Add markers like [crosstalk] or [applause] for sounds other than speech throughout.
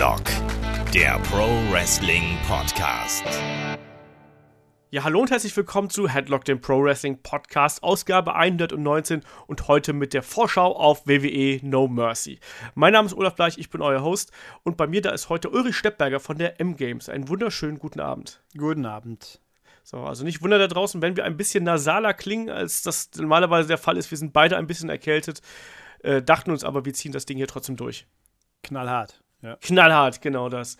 Headlock, der Pro Wrestling Podcast. Ja, hallo und herzlich willkommen zu Headlock, dem Pro Wrestling Podcast, Ausgabe 119 und heute mit der Vorschau auf WWE No Mercy. Mein Name ist Olaf Bleich, ich bin euer Host und bei mir da ist heute Ulrich Steppberger von der M-Games. Einen wunderschönen guten Abend. Guten Abend. So, also nicht wunder da draußen, wenn wir ein bisschen nasaler klingen, als das normalerweise der Fall ist. Wir sind beide ein bisschen erkältet, äh, dachten uns aber, wir ziehen das Ding hier trotzdem durch. Knallhart. Ja. Knallhart, genau das.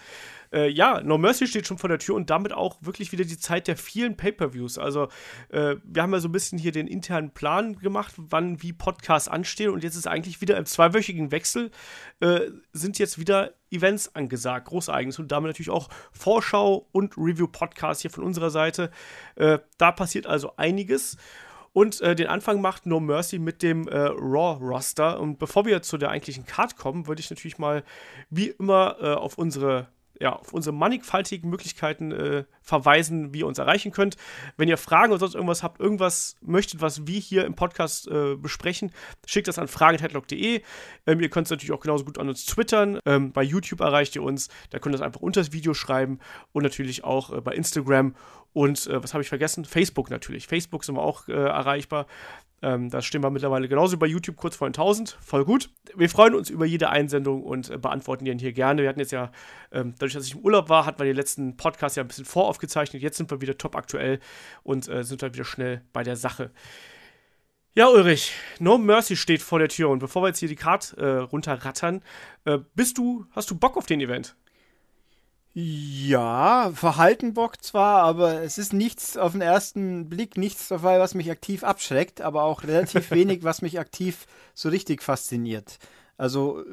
Äh, ja, No Mercy steht schon vor der Tür und damit auch wirklich wieder die Zeit der vielen Pay-Per-Views. Also, äh, wir haben ja so ein bisschen hier den internen Plan gemacht, wann wie Podcasts anstehen und jetzt ist eigentlich wieder im zweiwöchigen Wechsel äh, sind jetzt wieder Events angesagt, Großereignis und damit natürlich auch Vorschau und Review-Podcast hier von unserer Seite. Äh, da passiert also einiges. Und äh, den Anfang macht No Mercy mit dem äh, Raw-Roster. Und bevor wir zu der eigentlichen Card kommen, würde ich natürlich mal wie immer äh, auf unsere ja, auf unsere mannigfaltigen Möglichkeiten äh, verweisen, wie ihr uns erreichen könnt. Wenn ihr Fragen oder sonst irgendwas habt, irgendwas möchtet, was wir hier im Podcast äh, besprechen, schickt das an fragen.headlock.de. Ähm, ihr könnt es natürlich auch genauso gut an uns twittern. Ähm, bei YouTube erreicht ihr uns. Da könnt ihr es einfach unter das Video schreiben und natürlich auch äh, bei Instagram und äh, was habe ich vergessen? Facebook natürlich. Facebook sind wir auch äh, erreichbar. Ähm, da stehen wir mittlerweile genauso bei YouTube kurz vor 1000. Voll gut. Wir freuen uns über jede Einsendung und äh, beantworten die dann hier gerne. Wir hatten jetzt ja, ähm, dadurch, dass ich im Urlaub war, hatten wir den letzten Podcast ja ein bisschen voraufgezeichnet. Jetzt sind wir wieder top aktuell und äh, sind halt wieder schnell bei der Sache. Ja, Ulrich, No Mercy steht vor der Tür und bevor wir jetzt hier die Card äh, runterrattern, äh, bist du, hast du Bock auf den Event? Ja, verhalten Bock zwar, aber es ist nichts auf den ersten Blick, nichts dabei, was mich aktiv abschreckt, aber auch relativ [laughs] wenig, was mich aktiv so richtig fasziniert. Also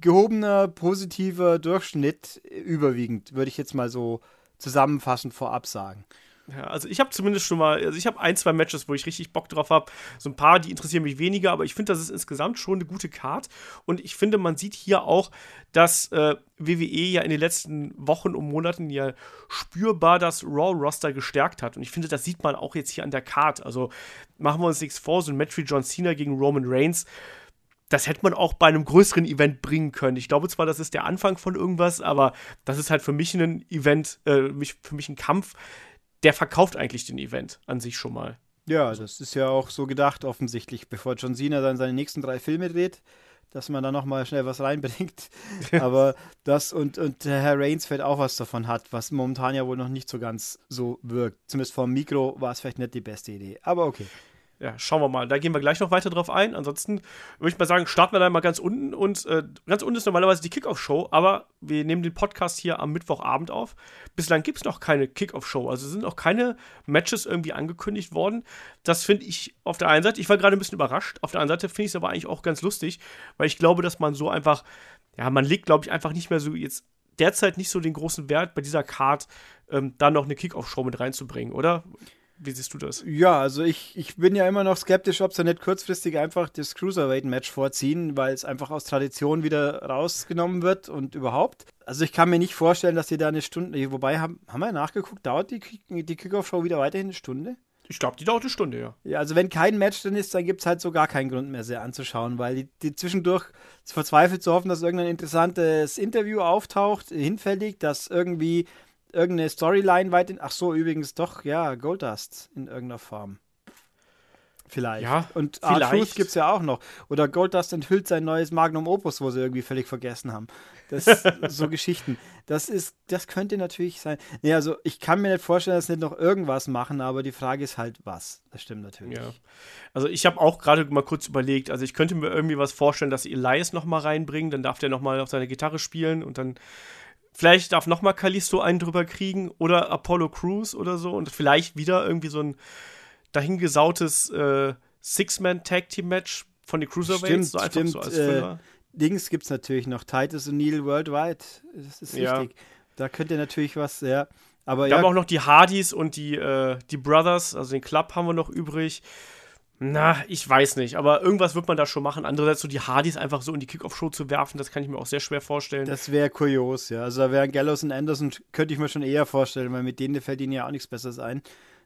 gehobener, positiver Durchschnitt überwiegend, würde ich jetzt mal so zusammenfassend vorab sagen. Ja, also ich habe zumindest schon mal, also ich habe ein, zwei Matches, wo ich richtig Bock drauf habe. So ein paar, die interessieren mich weniger, aber ich finde, das ist insgesamt schon eine gute Card. Und ich finde, man sieht hier auch, dass äh, WWE ja in den letzten Wochen und Monaten ja spürbar das Raw-Roster gestärkt hat. Und ich finde, das sieht man auch jetzt hier an der Card. Also machen wir uns nichts vor, so ein Match wie John Cena gegen Roman Reigns das hätte man auch bei einem größeren Event bringen können. Ich glaube zwar, das ist der Anfang von irgendwas, aber das ist halt für mich ein Event, äh, für mich ein Kampf, der verkauft eigentlich den Event an sich schon mal. Ja, das ist ja auch so gedacht, offensichtlich, bevor John Cena dann seine nächsten drei Filme dreht, dass man da nochmal schnell was reinbringt. [laughs] Aber das und, und Herr vielleicht auch was davon hat, was momentan ja wohl noch nicht so ganz so wirkt. Zumindest vom Mikro war es vielleicht nicht die beste Idee. Aber okay ja, schauen wir mal. Da gehen wir gleich noch weiter drauf ein. Ansonsten würde ich mal sagen, starten wir da mal ganz unten. Und äh, ganz unten ist normalerweise die Kickoff-Show, aber wir nehmen den Podcast hier am Mittwochabend auf. Bislang gibt es noch keine Kickoff-Show. Also sind noch keine Matches irgendwie angekündigt worden. Das finde ich auf der einen Seite, ich war gerade ein bisschen überrascht. Auf der anderen Seite finde ich es aber eigentlich auch ganz lustig, weil ich glaube, dass man so einfach, ja, man legt, glaube ich, einfach nicht mehr so jetzt derzeit nicht so den großen Wert bei dieser Card, ähm, da noch eine Kickoff-Show mit reinzubringen, oder? Wie siehst du das? Ja, also ich, ich bin ja immer noch skeptisch, ob sie nicht kurzfristig einfach das Cruiserweight-Match vorziehen, weil es einfach aus Tradition wieder rausgenommen wird und überhaupt. Also ich kann mir nicht vorstellen, dass sie da eine Stunde, wobei, haben, haben wir nachgeguckt, dauert die, die Kickoff-Show wieder weiterhin eine Stunde? Ich glaube, die dauert eine Stunde, ja. Ja, also wenn kein Match drin ist, dann gibt es halt so gar keinen Grund mehr, sie anzuschauen, weil die, die zwischendurch verzweifelt zu hoffen, dass irgendein interessantes Interview auftaucht, hinfällig, dass irgendwie irgendeine Storyline weit in. Ach so, übrigens doch, ja, Goldust in irgendeiner Form. Vielleicht. Ja, und R-Truth gibt es ja auch noch. Oder Goldust enthüllt sein neues Magnum Opus, wo sie irgendwie völlig vergessen haben. Das [laughs] so Geschichten. Das ist, das könnte natürlich sein. Nee, also ich kann mir nicht vorstellen, dass sie nicht noch irgendwas machen, aber die Frage ist halt, was. Das stimmt natürlich. Ja. Also ich habe auch gerade mal kurz überlegt, also ich könnte mir irgendwie was vorstellen, dass Elias noch mal reinbringen, dann darf der noch mal auf seine Gitarre spielen und dann Vielleicht darf nochmal Kalisto einen drüber kriegen oder Apollo Crews oder so und vielleicht wieder irgendwie so ein dahingesautes äh, Six-Man-Tag-Team-Match von den Cruiserweights. Stimmt, so einfach stimmt, so als Äh, Dings gibt es natürlich noch. Titus O'Neill Worldwide. Das ist ja. richtig. Da könnte natürlich was, ja. Aber wir ja. haben auch noch die Hardys und die, äh, die Brothers, also den Club haben wir noch übrig. Na, ich weiß nicht, aber irgendwas wird man da schon machen. Andererseits so die Hardys einfach so in die Kickoff-Show zu werfen, das kann ich mir auch sehr schwer vorstellen. Das wäre kurios, ja. Also da wären Gallows und Anderson, könnte ich mir schon eher vorstellen, weil mit denen verdienen ja auch nichts Besseres ein.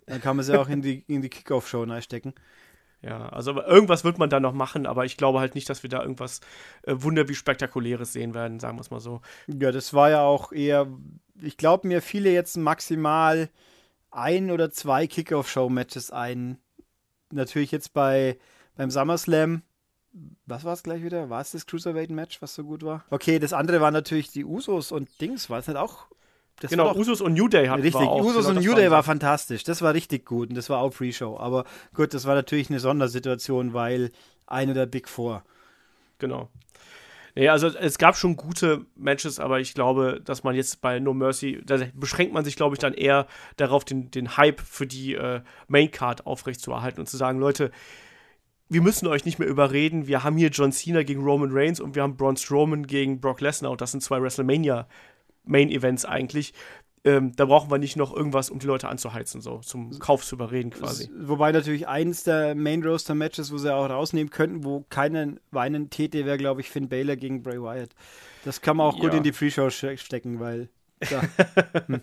Dann kann man sie auch in die, in die Kickoff-Show reinstecken. Ja, also irgendwas wird man da noch machen, aber ich glaube halt nicht, dass wir da irgendwas äh, wunder wie spektakuläres sehen werden, sagen wir es mal so. Ja, das war ja auch eher, ich glaube mir viele jetzt maximal ein oder zwei Kickoff-Show-Matches ein. Natürlich jetzt bei beim SummerSlam. Was war es gleich wieder? War es das Cruiserweight-Match, was so gut war? Okay, das andere war natürlich die Usos und Dings. War es nicht auch das genau, Usos und New Day hatten Richtig, wir auch. Usos genau, und New Day war fantastisch. Das war richtig gut und das war auch Pre-Show. Aber gut, das war natürlich eine Sondersituation, weil eine der Big Four. Genau. Nee, also es gab schon gute Matches, aber ich glaube, dass man jetzt bei No Mercy, da beschränkt man sich, glaube ich, dann eher darauf, den, den Hype für die äh, Maincard aufrechtzuerhalten und zu sagen, Leute, wir müssen euch nicht mehr überreden, wir haben hier John Cena gegen Roman Reigns und wir haben Braun Strowman gegen Brock Lesnar und das sind zwei WrestleMania Main Events eigentlich. Ähm, da brauchen wir nicht noch irgendwas, um die Leute anzuheizen, so zum Kauf zu überreden quasi. Wobei natürlich eines der Main Roaster Matches, wo sie auch rausnehmen könnten, wo keinen weinen täte, wäre, glaube ich, Finn Baylor gegen Bray Wyatt. Das kann man auch ja. gut in die Pre-Show stecken, weil ja, [laughs] hm.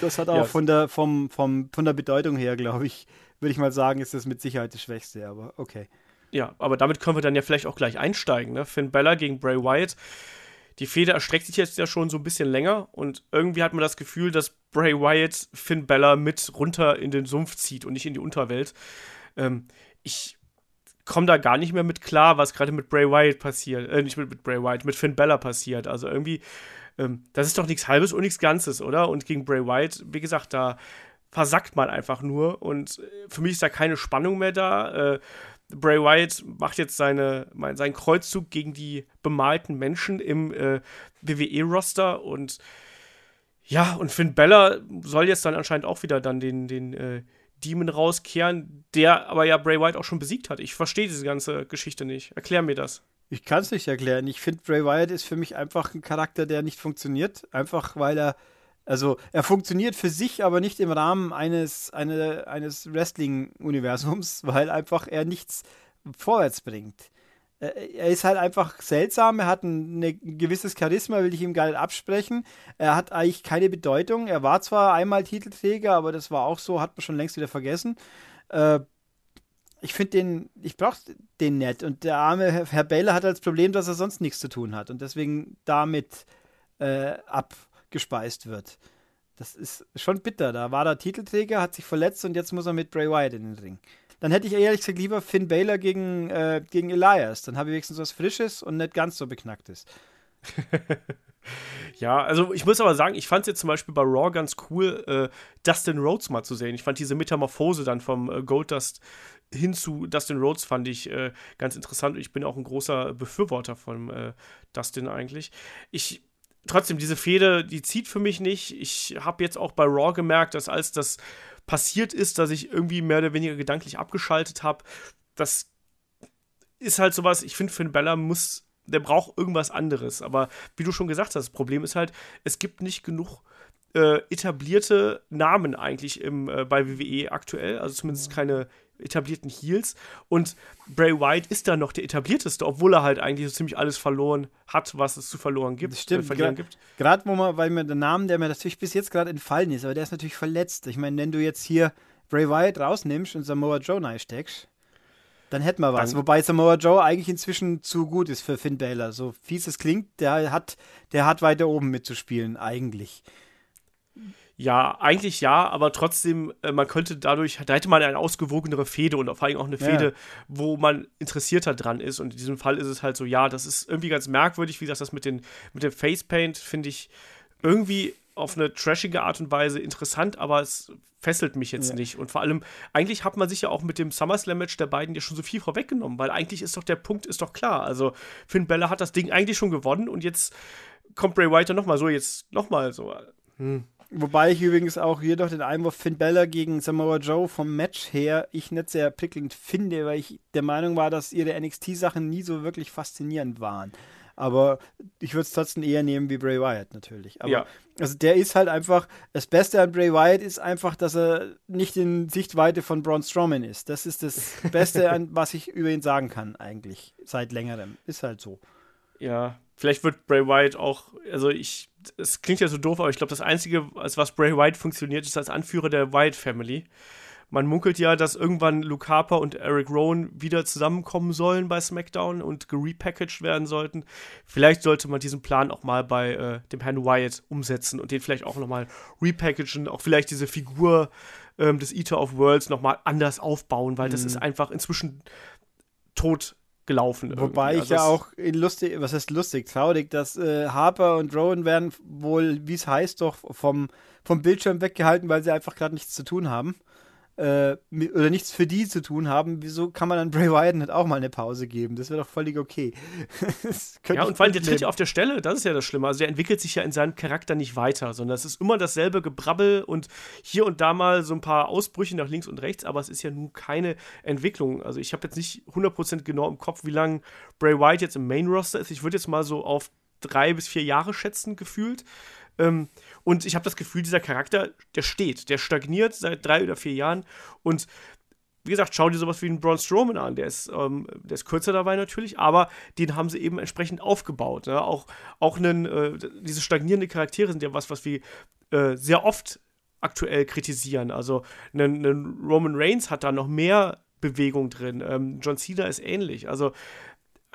das hat auch ja. von, der, vom, vom, von der Bedeutung her, glaube ich, würde ich mal sagen, ist das mit Sicherheit das Schwächste, aber okay. Ja, aber damit können wir dann ja vielleicht auch gleich einsteigen. Ne? Finn Bella gegen Bray Wyatt die Fehde erstreckt sich jetzt ja schon so ein bisschen länger und irgendwie hat man das Gefühl, dass Bray Wyatt Finn Bella mit runter in den Sumpf zieht und nicht in die Unterwelt. Ähm, ich komme da gar nicht mehr mit klar, was gerade mit Bray Wyatt passiert. Äh, nicht mit, mit Bray Wyatt, mit Finn Bella passiert. Also irgendwie, ähm, das ist doch nichts Halbes und nichts Ganzes, oder? Und gegen Bray Wyatt, wie gesagt, da versackt man einfach nur und äh, für mich ist da keine Spannung mehr da. Äh, Bray Wyatt macht jetzt seine, seinen Kreuzzug gegen die bemalten Menschen im äh, WWE-Roster und ja, und Finn Bella soll jetzt dann anscheinend auch wieder dann den, den äh, Demon rauskehren, der aber ja Bray Wyatt auch schon besiegt hat. Ich verstehe diese ganze Geschichte nicht. Erklär mir das. Ich kann es nicht erklären. Ich finde, Bray Wyatt ist für mich einfach ein Charakter, der nicht funktioniert. Einfach weil er also er funktioniert für sich, aber nicht im Rahmen eines, eine, eines Wrestling-Universums, [laughs] weil einfach er nichts vorwärts bringt. Er ist halt einfach seltsam, er hat ein, ein, gewisses Charisma, will ich ihm gar nicht absprechen. Er hat eigentlich keine Bedeutung. Er war zwar einmal Titelträger, aber das war auch so, hat man schon längst wieder vergessen. Äh, ich finde den, ich brauche den nett. Und der arme Herr Baylor hat als Problem, dass er sonst nichts zu tun hat und deswegen damit äh, ab gespeist wird. Das ist schon bitter. Da war der Titelträger, hat sich verletzt und jetzt muss er mit Bray Wyatt in den Ring. Dann hätte ich ehrlich gesagt lieber Finn Baylor gegen, äh, gegen Elias. Dann habe ich wenigstens was Frisches und nicht ganz so beknacktes. [laughs] ja, also ich muss aber sagen, ich fand es jetzt zum Beispiel bei Raw ganz cool, äh, Dustin Rhodes mal zu sehen. Ich fand diese Metamorphose dann vom äh, Goldust hin zu Dustin Rhodes fand ich äh, ganz interessant. Ich bin auch ein großer Befürworter von äh, Dustin eigentlich. Ich trotzdem, diese Fehde, die zieht für mich nicht. Ich habe jetzt auch bei Raw gemerkt, dass als das passiert ist, dass ich irgendwie mehr oder weniger gedanklich abgeschaltet habe. Das ist halt sowas, ich finde, Finn Bella muss, der braucht irgendwas anderes. Aber wie du schon gesagt hast, das Problem ist halt, es gibt nicht genug äh, etablierte Namen eigentlich im, äh, bei WWE aktuell, also zumindest keine etablierten Heels. Und Bray Wyatt ist da noch der etablierteste, obwohl er halt eigentlich so ziemlich alles verloren hat, was es zu verloren gibt. Das stimmt. Äh, Gerade wo man, weil mir der Name, der mir natürlich bis jetzt gerade entfallen ist, aber der ist natürlich verletzt. Ich meine, wenn du jetzt hier Bray Wyatt rausnimmst und Samoa Joe steckst, dann hätten wir was. Dann, Wobei Samoa Joe eigentlich inzwischen zu gut ist für Finn Balor. So fies es klingt, der hat, der hat weiter oben mitzuspielen, eigentlich. Ja, eigentlich ja, aber trotzdem, äh, man könnte dadurch, da hätte man eine ausgewogenere Fehde und vor allem auch eine Fehde, ja. wo man interessierter dran ist. Und in diesem Fall ist es halt so, ja, das ist irgendwie ganz merkwürdig, wie gesagt, das mit, den, mit dem Facepaint finde ich irgendwie auf eine trashige Art und Weise interessant, aber es fesselt mich jetzt ja. nicht. Und vor allem, eigentlich hat man sich ja auch mit dem SummerSlam-Match der beiden ja schon so viel vorweggenommen, weil eigentlich ist doch der Punkt, ist doch klar. Also Finn Bella hat das Ding eigentlich schon gewonnen und jetzt kommt Bray Wyatt nochmal so, jetzt nochmal so. Hm. Wobei ich übrigens auch hier doch den Einwurf Finn Bella gegen Samoa Joe vom Match her ich nicht sehr prickelnd finde, weil ich der Meinung war, dass ihre NXT-Sachen nie so wirklich faszinierend waren. Aber ich würde es trotzdem eher nehmen wie Bray Wyatt natürlich. Aber ja. also der ist halt einfach, das Beste an Bray Wyatt ist einfach, dass er nicht in Sichtweite von Braun Strowman ist. Das ist das [laughs] Beste, an was ich über ihn sagen kann, eigentlich, seit längerem. Ist halt so. Ja, vielleicht wird Bray Wyatt auch, also ich, es klingt ja so doof, aber ich glaube, das Einzige, als was Bray Wyatt funktioniert, ist als Anführer der Wyatt Family. man munkelt ja, dass irgendwann Luke Harper und Eric Rowan wieder zusammenkommen sollen bei SmackDown und gerepackaged werden sollten. Vielleicht sollte man diesen Plan auch mal bei äh, dem Herrn Wyatt umsetzen und den vielleicht auch nochmal repackagen, auch vielleicht diese Figur ähm, des Eater of Worlds nochmal anders aufbauen, weil mhm. das ist einfach inzwischen tot gelaufen. Wobei ich also ja auch lustig, was heißt lustig, traurig, dass äh, Harper und Rowan werden wohl, wie es heißt, doch vom, vom Bildschirm weggehalten, weil sie einfach gerade nichts zu tun haben äh, oder nichts für die zu tun haben, wieso kann man dann Bray Wyatt nicht auch mal eine Pause geben? Das wäre doch völlig okay. [laughs] ja, und vor allem, der tritt ja auf der Stelle, das ist ja das Schlimme. Also der entwickelt sich ja in seinem Charakter nicht weiter, sondern es ist immer dasselbe Gebrabbel und hier und da mal so ein paar Ausbrüche nach links und rechts, aber es ist ja nun keine Entwicklung. Also ich habe jetzt nicht 100% genau im Kopf, wie lange Bray Wyatt jetzt im Main Roster ist. Ich würde jetzt mal so auf drei bis vier Jahre schätzen, gefühlt. Ähm, und ich habe das Gefühl, dieser Charakter, der steht, der stagniert seit drei oder vier Jahren. Und wie gesagt, schau dir sowas wie einen Braun Strowman an. Der ist, ähm, der ist kürzer dabei natürlich, aber den haben sie eben entsprechend aufgebaut. Ne? Auch, auch einen, äh, diese stagnierenden Charaktere sind ja was, was wir äh, sehr oft aktuell kritisieren. Also ein, ein Roman Reigns hat da noch mehr Bewegung drin. Ähm, John Cena ist ähnlich. Also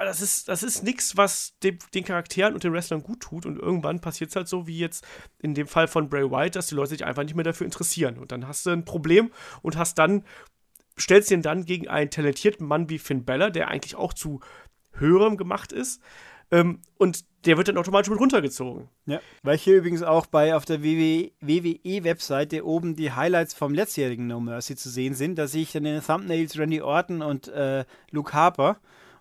das ist, das ist nichts, was dem, den Charakteren und den Wrestlern gut tut. Und irgendwann passiert es halt so, wie jetzt in dem Fall von Bray Wyatt, dass die Leute sich einfach nicht mehr dafür interessieren. Und dann hast du ein Problem und hast dann, stellst ihn dann gegen einen talentierten Mann wie Finn Bella, der eigentlich auch zu höherem gemacht ist. Ähm, und der wird dann automatisch mit runtergezogen. Ja, weil hier übrigens auch bei auf der WWE-Webseite oben die Highlights vom letztjährigen No Mercy zu sehen sind. Da sehe ich dann in den Thumbnails Randy Orton und äh, Luke Harper.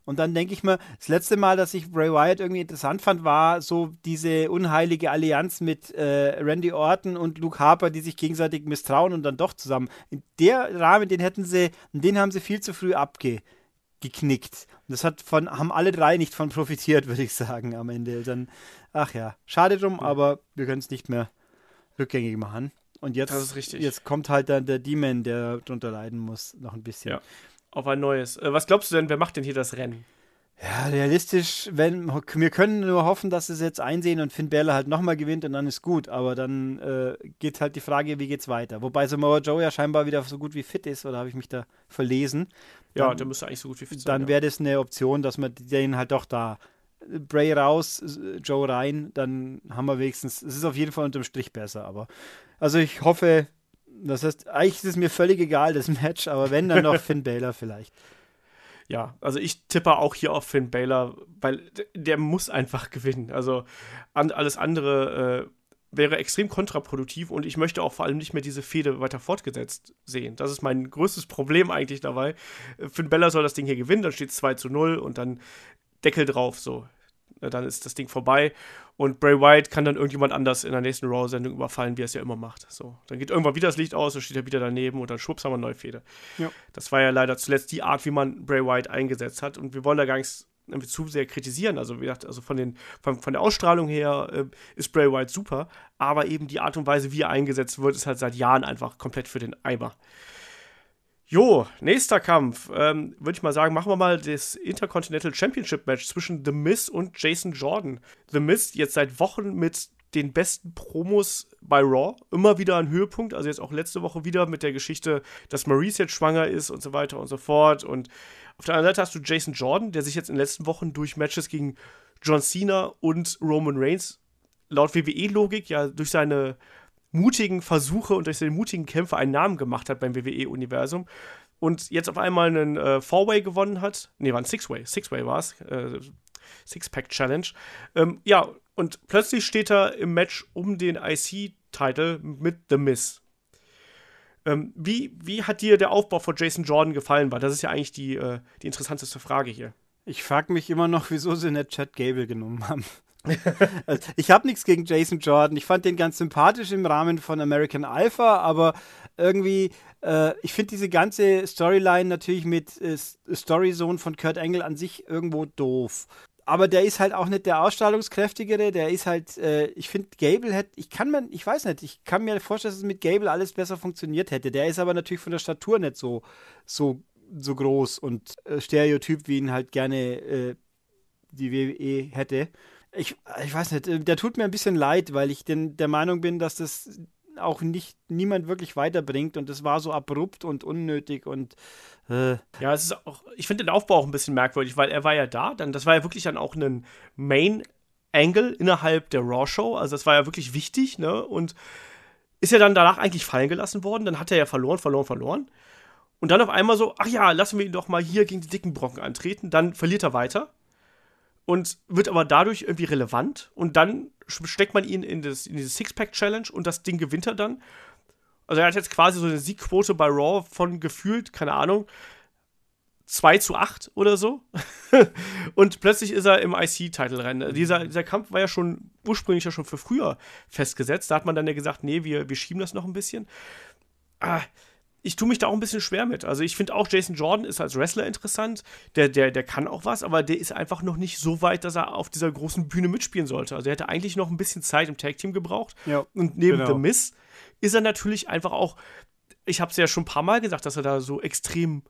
Und dann denke ich mir, das letzte Mal, dass ich Bray Wyatt irgendwie interessant fand, war so diese unheilige Allianz mit äh, Randy Orton und Luke Harper, die sich gegenseitig misstrauen und dann doch zusammen. In der Rahmen, den hätten sie, den haben sie viel zu früh abgeknickt. Und das hat von, haben alle drei nicht von profitiert, [laughs] würde ich sagen, am Ende. Dann, ach ja, schade drum, ja. aber wir können es nicht mehr rückgängig machen. Und jetzt, jetzt kommt halt dann der Demon, der drunter leiden muss, noch ein bisschen. Ja auf ein neues. Äh, was glaubst du denn, wer macht denn hier das Rennen? Ja, realistisch, wenn wir können nur hoffen, dass sie es jetzt einsehen und Finn Balor halt nochmal gewinnt und dann ist gut. Aber dann äh, geht halt die Frage, wie geht's weiter. Wobei Samoa Joe ja scheinbar wieder so gut wie fit ist, oder habe ich mich da verlesen? Ja, der müsste eigentlich so gut wie fit sein. Dann wäre das eine Option, dass man den halt doch da Bray raus, Joe rein, dann haben wir wenigstens, es ist auf jeden Fall unterm Strich besser, aber also ich hoffe, das heißt, eigentlich ist es mir völlig egal, das Match, aber wenn, dann noch [laughs] Finn Baylor vielleicht. Ja, also ich tippe auch hier auf Finn Baylor, weil der muss einfach gewinnen. Also an, alles andere äh, wäre extrem kontraproduktiv und ich möchte auch vor allem nicht mehr diese Fehde weiter fortgesetzt sehen. Das ist mein größtes Problem eigentlich dabei. Finn Baylor soll das Ding hier gewinnen, dann steht es 2 zu 0 und dann Deckel drauf, so. Dann ist das Ding vorbei und Bray Wyatt kann dann irgendjemand anders in der nächsten Raw-Sendung überfallen, wie er es ja immer macht. So, dann geht irgendwann wieder das Licht aus, dann steht er wieder daneben und dann schwupps haben wir eine neue Fehde. Ja. Das war ja leider zuletzt die Art, wie man Bray Wyatt eingesetzt hat. Und wir wollen da gar nichts zu sehr kritisieren. Also, wie gesagt, also von, den, von, von der Ausstrahlung her äh, ist Bray Wyatt super, aber eben die Art und Weise, wie er eingesetzt wird, ist halt seit Jahren einfach komplett für den Eimer. Jo, nächster Kampf. Ähm, Würde ich mal sagen, machen wir mal das Intercontinental Championship Match zwischen The Miz und Jason Jordan. The Miz jetzt seit Wochen mit den besten Promos bei Raw. Immer wieder ein Höhepunkt. Also jetzt auch letzte Woche wieder mit der Geschichte, dass Maurice jetzt schwanger ist und so weiter und so fort. Und auf der anderen Seite hast du Jason Jordan, der sich jetzt in den letzten Wochen durch Matches gegen John Cena und Roman Reigns laut WWE-Logik ja durch seine mutigen Versuche und durch seine mutigen Kämpfe einen Namen gemacht hat beim WWE-Universum und jetzt auf einmal einen äh, Four-Way gewonnen hat. Nee, war ein Six-Way. Six-Way war es. Äh, Six-Pack-Challenge. Ähm, ja, und plötzlich steht er im Match um den IC-Title mit The Miz. Ähm, wie, wie hat dir der Aufbau von Jason Jordan gefallen? Weil das ist ja eigentlich die, äh, die interessanteste Frage hier. Ich frage mich immer noch, wieso sie nicht Chad Gable genommen haben. Ich habe nichts gegen Jason Jordan. Ich fand den ganz sympathisch im Rahmen von American Alpha, aber irgendwie, äh, ich finde diese ganze Storyline natürlich mit äh, Storyzone von Kurt Angle an sich irgendwo doof. Aber der ist halt auch nicht der ausstrahlungskräftigere, der ist halt, äh, ich finde, Gable hätte, ich kann mir, ich weiß nicht, ich kann mir vorstellen, dass es mit Gable alles besser funktioniert hätte. Der ist aber natürlich von der Statur nicht so, so, so groß und äh, Stereotyp, wie ihn halt gerne äh, die WWE hätte ich, ich weiß nicht, äh, der tut mir ein bisschen leid, weil ich den, der Meinung bin, dass das auch nicht niemand wirklich weiterbringt und das war so abrupt und unnötig und äh. ja, es ist auch, ich finde den Aufbau auch ein bisschen merkwürdig, weil er war ja da, dann das war ja wirklich dann auch ein Main Angle innerhalb der Raw Show, also das war ja wirklich wichtig, ne? Und ist ja dann danach eigentlich fallen gelassen worden, dann hat er ja verloren, verloren, verloren. Und dann auf einmal so, ach ja, lassen wir ihn doch mal hier gegen die dicken Brocken antreten, dann verliert er weiter und wird aber dadurch irgendwie relevant und dann steckt man ihn in, das, in diese Sixpack-Challenge und das Ding gewinnt er dann. Also er hat jetzt quasi so eine Siegquote bei Raw von gefühlt, keine Ahnung, 2 zu 8 oder so. [laughs] und plötzlich ist er im IC-Title-Rennen. Dieser, dieser Kampf war ja schon ursprünglich ja schon für früher festgesetzt. Da hat man dann ja gesagt, nee, wir, wir schieben das noch ein bisschen. Ah, ich tue mich da auch ein bisschen schwer mit. Also ich finde auch, Jason Jordan ist als Wrestler interessant. Der, der, der kann auch was, aber der ist einfach noch nicht so weit, dass er auf dieser großen Bühne mitspielen sollte. Also er hätte eigentlich noch ein bisschen Zeit im Tag-Team gebraucht. Ja, und neben genau. The Miz ist er natürlich einfach auch, ich habe es ja schon ein paar Mal gesagt, dass er da so extrem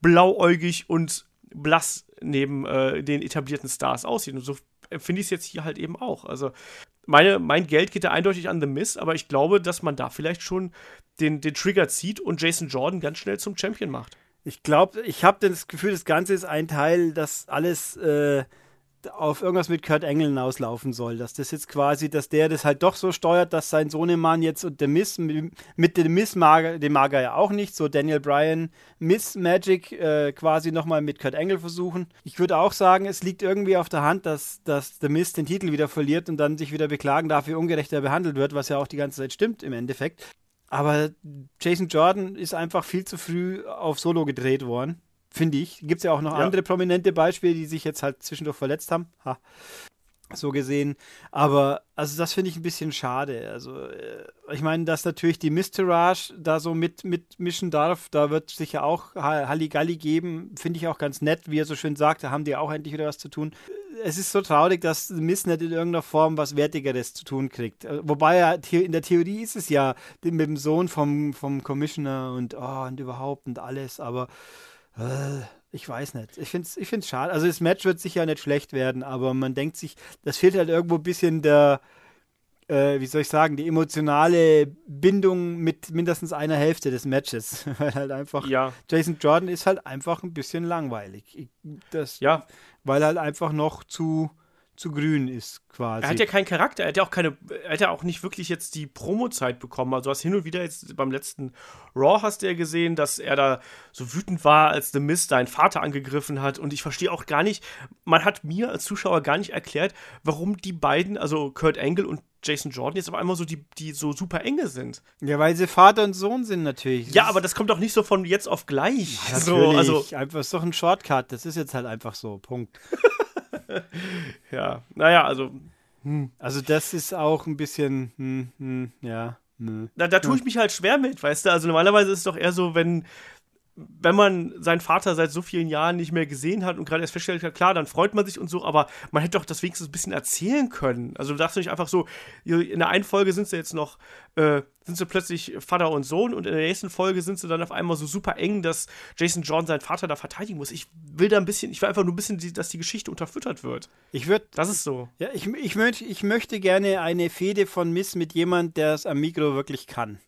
blauäugig und blass neben äh, den etablierten Stars aussieht. Und so finde ich es jetzt hier halt eben auch. Also meine, mein Geld geht da eindeutig an The Miz, aber ich glaube, dass man da vielleicht schon den, den Trigger zieht und Jason Jordan ganz schnell zum Champion macht. Ich glaube, ich habe das Gefühl, das Ganze ist ein Teil, das alles äh, auf irgendwas mit Kurt Engel hinauslaufen soll. Dass das jetzt quasi, dass der das halt doch so steuert, dass sein Sohnemann jetzt und der Miss, mit dem Miss mag, dem mag er ja auch nicht, so Daniel Bryan, Miss Magic äh, quasi nochmal mit Kurt Engel versuchen. Ich würde auch sagen, es liegt irgendwie auf der Hand, dass, dass der Miss den Titel wieder verliert und dann sich wieder beklagen darf, wie ungerechter behandelt wird, was ja auch die ganze Zeit stimmt im Endeffekt. Aber Jason Jordan ist einfach viel zu früh auf Solo gedreht worden finde ich. Gibt es ja auch noch Ja. andere prominente Beispiele, die sich jetzt halt zwischendurch verletzt haben. Ha. So gesehen. Aber, also das finde ich ein bisschen schade. Also, äh, ich meine, dass natürlich die Mistourage da so mit, mitmischen darf, da wird sicher auch Ha- Halligalli geben. Finde ich auch ganz nett, wie er so schön sagt, da haben die auch endlich wieder was zu tun. Es ist so traurig, dass Miss nicht in irgendeiner Form was Wertigeres zu tun kriegt. Äh, Wobei ja in der Theorie ist es ja mit dem Sohn vom, vom Commissioner und, oh, und überhaupt und alles, aber ich weiß nicht. Ich finde es ich find's schade. Also das Match wird sicher nicht schlecht werden, aber man denkt sich, das fehlt halt irgendwo ein bisschen der, äh, wie soll ich sagen, die emotionale Bindung mit mindestens einer Hälfte des Matches. [laughs] Weil halt einfach, Ja, Jason Jordan ist halt einfach ein bisschen langweilig. Das, ja. Weil halt einfach noch zu, zu grün ist quasi. Er hat ja keinen Charakter, er hat ja auch keine, er hat ja auch nicht wirklich jetzt die Promo-Zeit bekommen. Also hast hin und wieder jetzt beim letzten Raw hast du ja gesehen, dass er da so wütend war, als The Mist seinen Vater angegriffen hat. Und ich verstehe auch gar nicht, man hat mir als Zuschauer gar nicht erklärt, warum die beiden, also Kurt Angle und Jason Jordan, jetzt auf einmal so die, die so super enge sind. ja, weil sie Vater und Sohn sind natürlich. Ja, aber das kommt doch nicht so von jetzt auf gleich. Natürlich, so, also, einfach ist doch ein Shortcut. Das ist jetzt halt einfach so. Punkt. [laughs] [laughs] ja, naja, also Also das ist auch ein bisschen, hm, hm, ja, nö. Da, da tue ich mich halt schwer mit, weißt du? Also normalerweise ist es doch eher so, wenn, wenn man seinen Vater seit so vielen Jahren nicht mehr gesehen hat und gerade erst feststellt, ja klar, dann freut man sich und so, aber man hätte doch das wenigstens ein bisschen erzählen können. Also du darfst nicht einfach so, in der einen Folge sind sie jetzt noch, äh, sind sie plötzlich Vater und Sohn und in der nächsten Folge sind sie dann auf einmal so super eng, dass Jason Jordan seinen Vater da verteidigen muss. Ich will da ein bisschen, ich will einfach nur ein bisschen, dass die Geschichte unterfüttert wird. Ich würde, Das ist so. ja, ich, ich, möcht, ich möchte gerne eine Fehde von Miss mit jemand, der es am Mikro wirklich kann.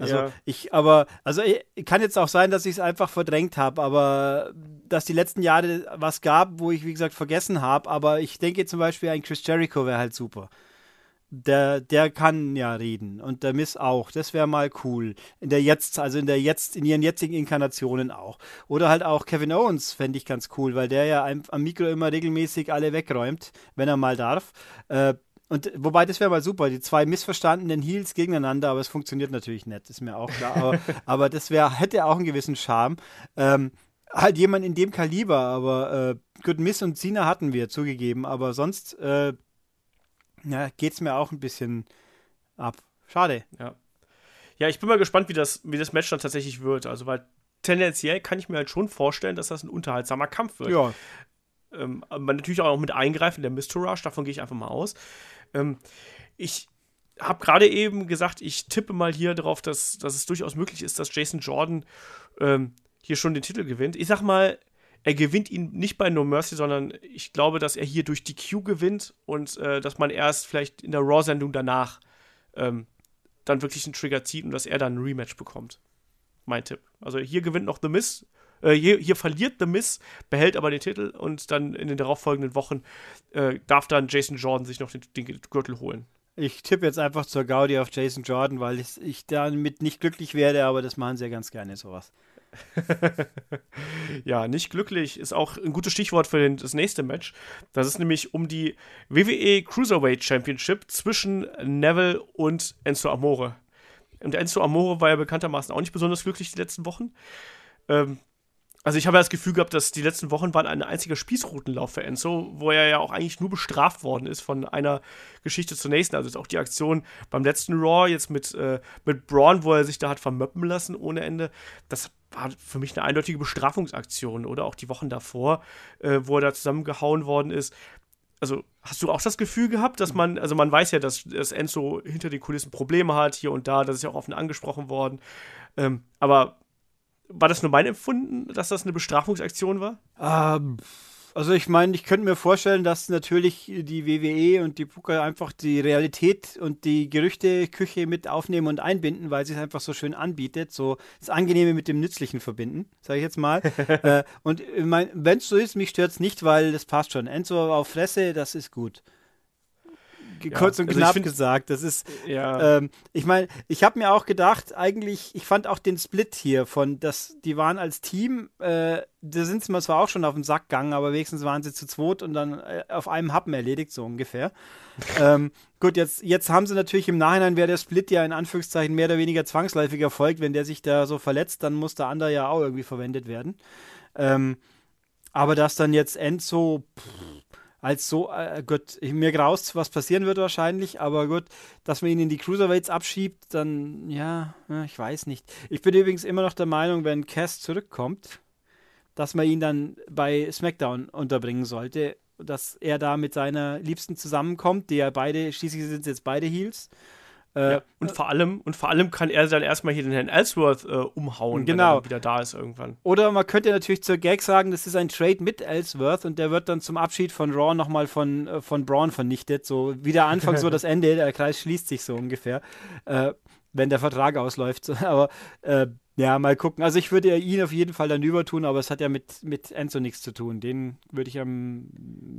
Also Ja. ich, aber, also ich, kann jetzt auch sein, dass ich es einfach verdrängt habe, aber dass die letzten Jahre was gab, wo ich, wie gesagt, vergessen habe, aber ich denke zum Beispiel, ein Chris Jericho wäre halt super. Der, der kann ja reden und der Miss auch. Das wäre mal cool. In der jetzt, also in der jetzt, in ihren jetzigen Inkarnationen auch. Oder halt auch Kevin Owens fände ich ganz cool, weil der ja am am Mikro immer regelmäßig alle wegräumt, wenn er mal darf. Äh, und wobei, das wäre mal super, die zwei missverstandenen Heels gegeneinander, aber es funktioniert natürlich nicht, ist mir auch klar. Aber, [laughs] aber das wäre, hätte auch einen gewissen Charme. Ähm, halt jemand in dem Kaliber, aber äh, gut, Miss und Cena hatten wir zugegeben, aber sonst äh, ja, geht es mir auch ein bisschen ab. Schade. Ja. Ja, ich bin mal gespannt, wie das, wie das Match dann tatsächlich wird. Also, weil tendenziell kann ich mir halt schon vorstellen, dass das ein unterhaltsamer Kampf wird. Ja, Ähm, aber natürlich auch mit Eingreifen der Mistourage, davon gehe ich einfach mal aus. Ähm, ich habe gerade eben gesagt, ich tippe mal hier darauf, dass, dass es durchaus möglich ist, dass Jason Jordan ähm, hier schon den Titel gewinnt. Ich sag mal, er gewinnt ihn nicht bei No Mercy, sondern ich glaube, dass er hier durch die Q gewinnt und äh, dass man erst vielleicht in der Raw-Sendung danach ähm, dann wirklich einen Trigger zieht und dass er dann ein Rematch bekommt. Mein Tipp. Also hier gewinnt noch The Miss. Äh, hier, hier, verliert The Miss, behält aber den Titel und dann in den darauffolgenden Wochen äh, darf dann Jason Jordan sich noch den, den Gürtel holen. Ich tippe jetzt einfach zur Gaudi auf Jason Jordan, weil ich, ich damit nicht glücklich werde, aber das machen sie ja ganz gerne sowas. [laughs] ja, nicht glücklich ist auch ein gutes Stichwort für den, das nächste Match. Das ist nämlich um die WWE Cruiserweight Championship zwischen Neville und Enzo Amore. Und Enzo Amore war ja bekanntermaßen auch nicht besonders glücklich die letzten Wochen. Ähm, also ich habe ja das Gefühl gehabt, dass die letzten Wochen waren ein einziger Spießrutenlauf für Enzo, wo er ja auch eigentlich nur bestraft worden ist von einer Geschichte zur nächsten. Also auch die Aktion beim letzten Raw jetzt mit, äh, mit Braun, wo er sich da hat vermöppen lassen ohne Ende. Das war für mich eine eindeutige Bestrafungsaktion. Oder auch die Wochen davor, äh, wo er da zusammengehauen worden ist. Also hast du auch das Gefühl gehabt, dass man, also man weiß ja, dass, dass Enzo hinter den Kulissen Probleme hat, hier und da, das ist ja auch offen angesprochen worden. Ähm, aber war das nur mein Empfunden, dass das eine Bestrafungsaktion war? Ähm, also ich meine, ich könnte mir vorstellen, dass natürlich die WWE und die Puka einfach die Realität und die Gerüchteküche mit aufnehmen und einbinden, weil sie es einfach so schön anbietet, so das Angenehme mit dem Nützlichen verbinden, sage ich jetzt mal. [laughs] äh, und wenn es so ist, mich stört es nicht, weil das passt schon. Enzo auf Fresse, das ist gut kurz und also knapp find, gesagt. Das ist, ja. ähm, ich meine, ich habe mir auch gedacht, eigentlich, ich fand auch den Split hier von, dass die waren als Team, äh, da sind sie mir zwar auch schon auf den Sack gegangen, aber wenigstens waren sie zu zweit und dann äh, auf einem Happen erledigt, so ungefähr. [laughs] ähm, gut, jetzt, jetzt haben sie natürlich im Nachhinein, wäre der Split ja in Anführungszeichen mehr oder weniger zwangsläufig erfolgt. Wenn der sich da so verletzt, dann muss der andere ja auch irgendwie verwendet werden. Ähm, aber dass dann jetzt Enzo, pff, als so, äh, gut, mir graust, was passieren wird wahrscheinlich, aber gut, dass man ihn in die Cruiserweights abschiebt, dann, ja, ich weiß nicht. Ich bin übrigens immer noch der Meinung, wenn Cass zurückkommt, dass man ihn dann bei SmackDown unterbringen sollte, dass er da mit seiner Liebsten zusammenkommt, die ja beide, schließlich sind jetzt beide Heels. Äh, ja, und vor allem, und vor allem kann er dann erstmal hier den Herrn Ellsworth äh, umhauen, genau. wenn er wieder da ist irgendwann. Oder man könnte natürlich zur Gag sagen, das ist ein Trade mit Ellsworth und der wird dann zum Abschied von Raw nochmal von, äh, von Braun vernichtet. So wie der Anfang, so das [laughs] Ende, der Kreis schließt sich so ungefähr, äh, wenn der Vertrag ausläuft. [laughs] Aber äh, ja, mal gucken. Also ich würde ihn auf jeden Fall dann über tun, aber es hat ja mit, mit Enzo nichts zu tun. Den würde ich am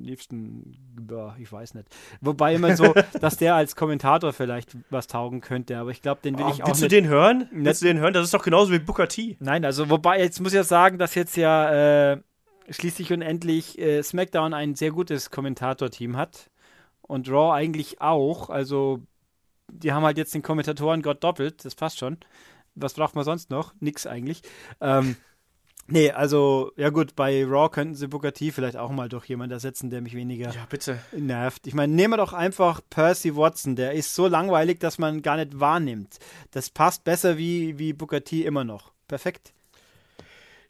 liebsten, boah, ich weiß nicht. Wobei immer so, [laughs] dass der als Kommentator vielleicht was taugen könnte, aber ich glaube, den will oh, ich auch willst nicht. Willst du den hören? Willst du den hören? Das ist doch genauso wie Booker T. Nein, also wobei, jetzt muss ich ja sagen, dass jetzt ja äh, schließlich und endlich äh, SmackDown ein sehr gutes Kommentatorteam hat und Raw eigentlich auch. Also die haben halt jetzt den Kommentatoren Gott doppelt, das passt schon was braucht man sonst noch? Nix eigentlich. Ähm, nee, also, ja gut, bei Raw könnten sie Booker T vielleicht auch mal durch jemanden ersetzen, der mich weniger ja, bitte. nervt. Ich meine, nehmen wir doch einfach Percy Watson. Der ist so langweilig, dass man gar nicht wahrnimmt. Das passt besser wie, wie Booker T immer noch. Perfekt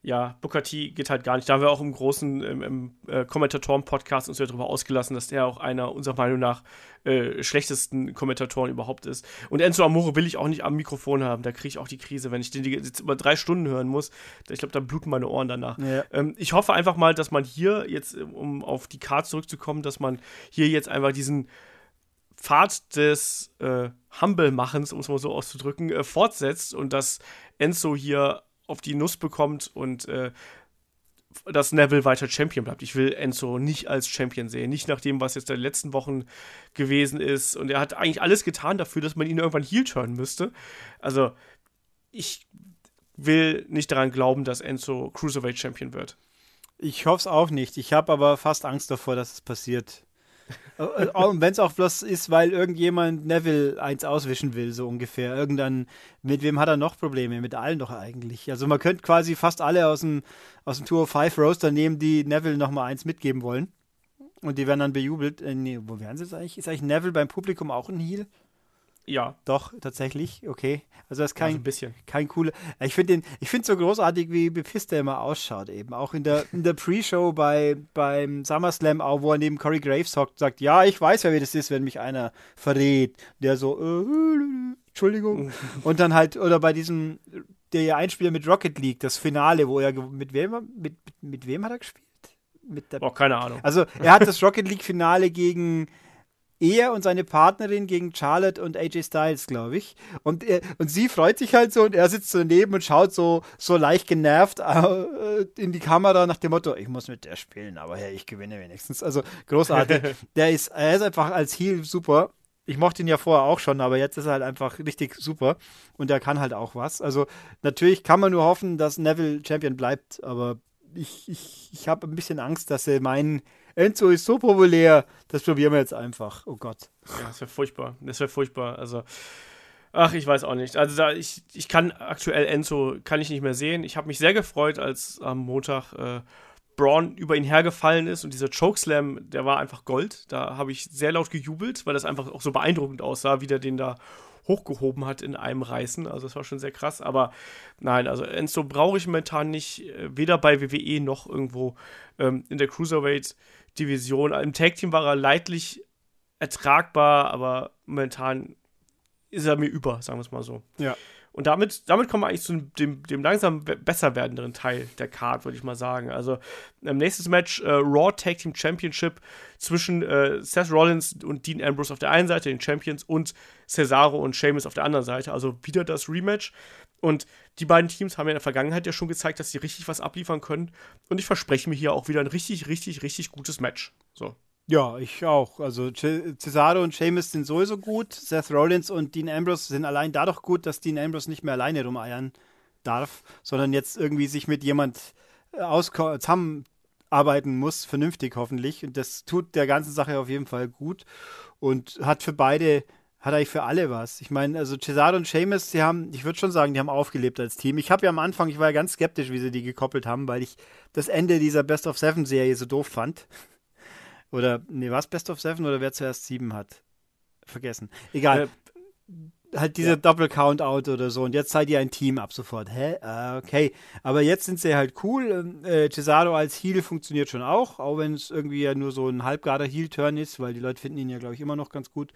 ja, Booker T geht halt gar nicht. Da haben wir auch im großen im, im äh, Kommentatoren-Podcast uns ja darüber ausgelassen, dass der auch einer unserer Meinung nach äh, schlechtesten Kommentatoren überhaupt ist. Und Enzo Amore will ich auch nicht am Mikrofon haben. Da kriege ich auch die Krise, wenn ich den jetzt über drei Stunden hören muss. Ich glaube, da bluten meine Ohren danach. Ja. Ähm, ich hoffe einfach mal, dass man hier jetzt, um auf die Karte zurückzukommen, dass man hier jetzt einfach diesen Pfad des äh, Humble-Machens, um es mal so auszudrücken, äh, fortsetzt und dass Enzo hier auf die Nuss bekommt und äh, dass Neville weiter Champion bleibt. Ich will Enzo nicht als Champion sehen. Nicht nach dem, was jetzt in den letzten Wochen gewesen ist. Und er hat eigentlich alles getan dafür, dass man ihn irgendwann heel turnen müsste. Also, ich will nicht daran glauben, dass Enzo Cruiserweight Champion wird. Ich hoffe es auch nicht. Ich habe aber fast Angst davor, dass es passiert. Äh, äh, wenn es auch bloß ist, weil irgendjemand Neville eins auswischen will, so ungefähr. Irgendwann, mit wem hat er noch Probleme? Mit allen doch eigentlich. Also man könnte quasi fast alle aus dem, aus dem Tour 5 Roaster nehmen, die Neville nochmal eins mitgeben wollen. Und die werden dann bejubelt. Äh, nee, wo wären sie jetzt eigentlich? Ist eigentlich Neville beim Publikum auch ein Heal? Ja. Doch, tatsächlich, okay. Also das ist kein, also ein bisschen. kein cooler. Ich finde den, ich finde so großartig, wie Bepister immer ausschaut eben. Auch in der, in der Pre-Show bei, beim SummerSlam, auch wo er neben Corey Graves hockt, sagt, ja, ich weiß ja, wie das ist, wenn mich einer verrät. Der so, äh, Entschuldigung. [laughs] Und dann halt, oder bei diesem, der ja Einspieler mit Rocket League, das Finale, wo er, mit wem, mit, mit wem hat er gespielt? Mit der, oh, keine Ahnung. Also, er hat das Rocket League Finale gegen, er und seine Partnerin gegen Charlotte und AJ Styles, glaube ich. Und, er, und sie freut sich halt so und er sitzt so daneben und schaut so, so leicht genervt äh, in die Kamera nach dem Motto, ich muss mit der spielen, aber hey, ich gewinne wenigstens. Also großartig. [laughs] der ist, er ist einfach als Heel super. Ich mochte ihn ja vorher auch schon, aber jetzt ist er halt einfach richtig super und er kann halt auch was. Also natürlich kann man nur hoffen, dass Neville Champion bleibt, aber ich, ich, ich habe ein bisschen Angst, dass er meinen Enzo ist so populär, das probieren wir jetzt einfach. Oh Gott. Ja, das wäre furchtbar. Das wäre furchtbar. Also, ach, ich weiß auch nicht. Also, da, ich, ich kann aktuell Enzo kann ich nicht mehr sehen. Ich habe mich sehr gefreut, als am Montag äh, Braun über ihn hergefallen ist und dieser Chokeslam, der war einfach Gold. Da habe ich sehr laut gejubelt, weil das einfach auch so beeindruckend aussah, wie der den da hochgehoben hat in einem Reißen. Also das war schon sehr krass. Aber nein, also Enzo brauche ich momentan nicht, äh, weder bei WWE noch irgendwo ähm, in der Cruiserweight Division. Im Tag Team war er leidlich ertragbar, aber momentan ist er mir über, sagen wir es mal so. Ja. Und damit, damit kommen wir eigentlich zu dem, dem langsam besser werdenden Teil der Card, würde ich mal sagen. Also, ähm, nächstes Match: äh, Raw Tag Team Championship zwischen äh, Seth Rollins und Dean Ambrose auf der einen Seite, den Champions, und Cesaro und Sheamus auf der anderen Seite. Also wieder das Rematch. Und die beiden Teams haben ja in der Vergangenheit ja schon gezeigt, dass sie richtig was abliefern können. Und ich verspreche mir hier auch wieder ein richtig, richtig, richtig gutes Match. So. Ja, ich auch. Also Cesaro und Sheamus sind sowieso gut. Seth Rollins und Dean Ambrose sind allein dadurch gut, dass Dean Ambrose nicht mehr alleine rumeiern darf, sondern jetzt irgendwie sich mit jemand äh, zusammenarbeiten muss, vernünftig hoffentlich. Und das tut der ganzen Sache auf jeden Fall gut und hat für beide hat eigentlich für alle was. Ich meine, also Cesaro und Seamus, sie haben, ich würde schon sagen, die haben aufgelebt als Team. Ich habe ja am Anfang, ich war ja ganz skeptisch, wie sie die gekoppelt haben, weil ich das Ende dieser Best of Seven Serie so doof fand. Oder, nee, was Best of Seven oder wer zuerst sieben hat? Vergessen. Egal. Äh, halt dieser ja. Double Count Out oder so und jetzt seid ihr ein Team ab sofort. Hä? Uh, okay. Aber jetzt sind sie halt cool. Äh, Cesaro als Heal funktioniert schon auch, auch wenn es irgendwie ja nur so ein halbgarer Heel-Turn ist, weil die Leute finden ihn ja, glaube ich, immer noch ganz gut.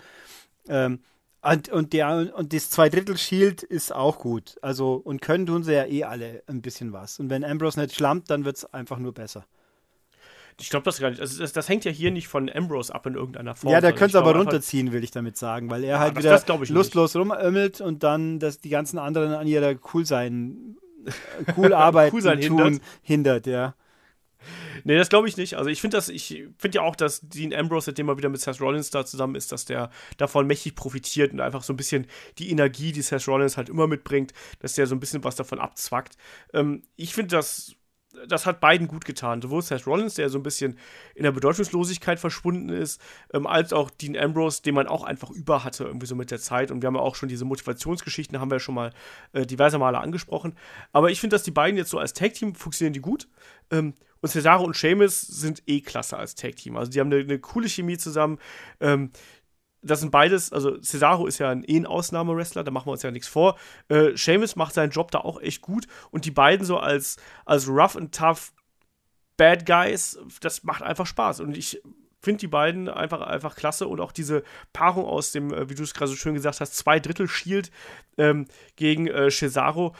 Ähm, und, und, der, und das Zweidrittel-Shield ist auch gut. Also, und können tun sie ja eh alle ein bisschen was. Und wenn Ambrose nicht schlammt, dann wird es einfach nur besser. Ich glaube das gar nicht. Also das, das, hängt ja hier nicht von Ambrose ab in irgendeiner Form. Ja, der also könnte es aber runterziehen, will ich damit sagen, weil er ja, halt das, wieder das lustlos rumömmelt und dann dass die ganzen anderen an ihrer cool sein, cool arbeiten [laughs] cool sein tun hindert. hindert, ja. Nee, das glaube ich nicht. Also ich finde das, ich finde ja auch, dass Dean Ambrose, seitdem er wieder mit Seth Rollins da zusammen ist, dass der davon mächtig profitiert und einfach so ein bisschen die Energie, die Seth Rollins halt immer mitbringt, dass der so ein bisschen was davon abzwackt. Ähm, ich finde das das hat beiden gut getan. Sowohl Seth Rollins, der so ein bisschen in der Bedeutungslosigkeit verschwunden ist, ähm, als auch Dean Ambrose, den man auch einfach über hatte, irgendwie so mit der Zeit. Und wir haben ja auch schon diese Motivationsgeschichten, haben wir ja schon mal äh, diverse Male angesprochen. Aber ich finde, dass die beiden jetzt so als Tag-Team funktionieren die gut. Ähm, und Cesaro und Seamus sind eh klasse als Tag-Team. Also die haben eine, eine coole Chemie zusammen. Ähm, das sind beides, also Cesaro ist ja ein, eh ein Ausnahmewrestler, da machen wir uns ja nichts vor. Äh, Seamus macht seinen Job da auch echt gut und die beiden so als, als rough and tough Bad Guys, das macht einfach Spaß. Und ich finde die beiden einfach, einfach klasse und auch diese Paarung aus dem, äh, wie du es gerade so schön gesagt hast, zwei Drittel Shield ähm, gegen äh, Cesaro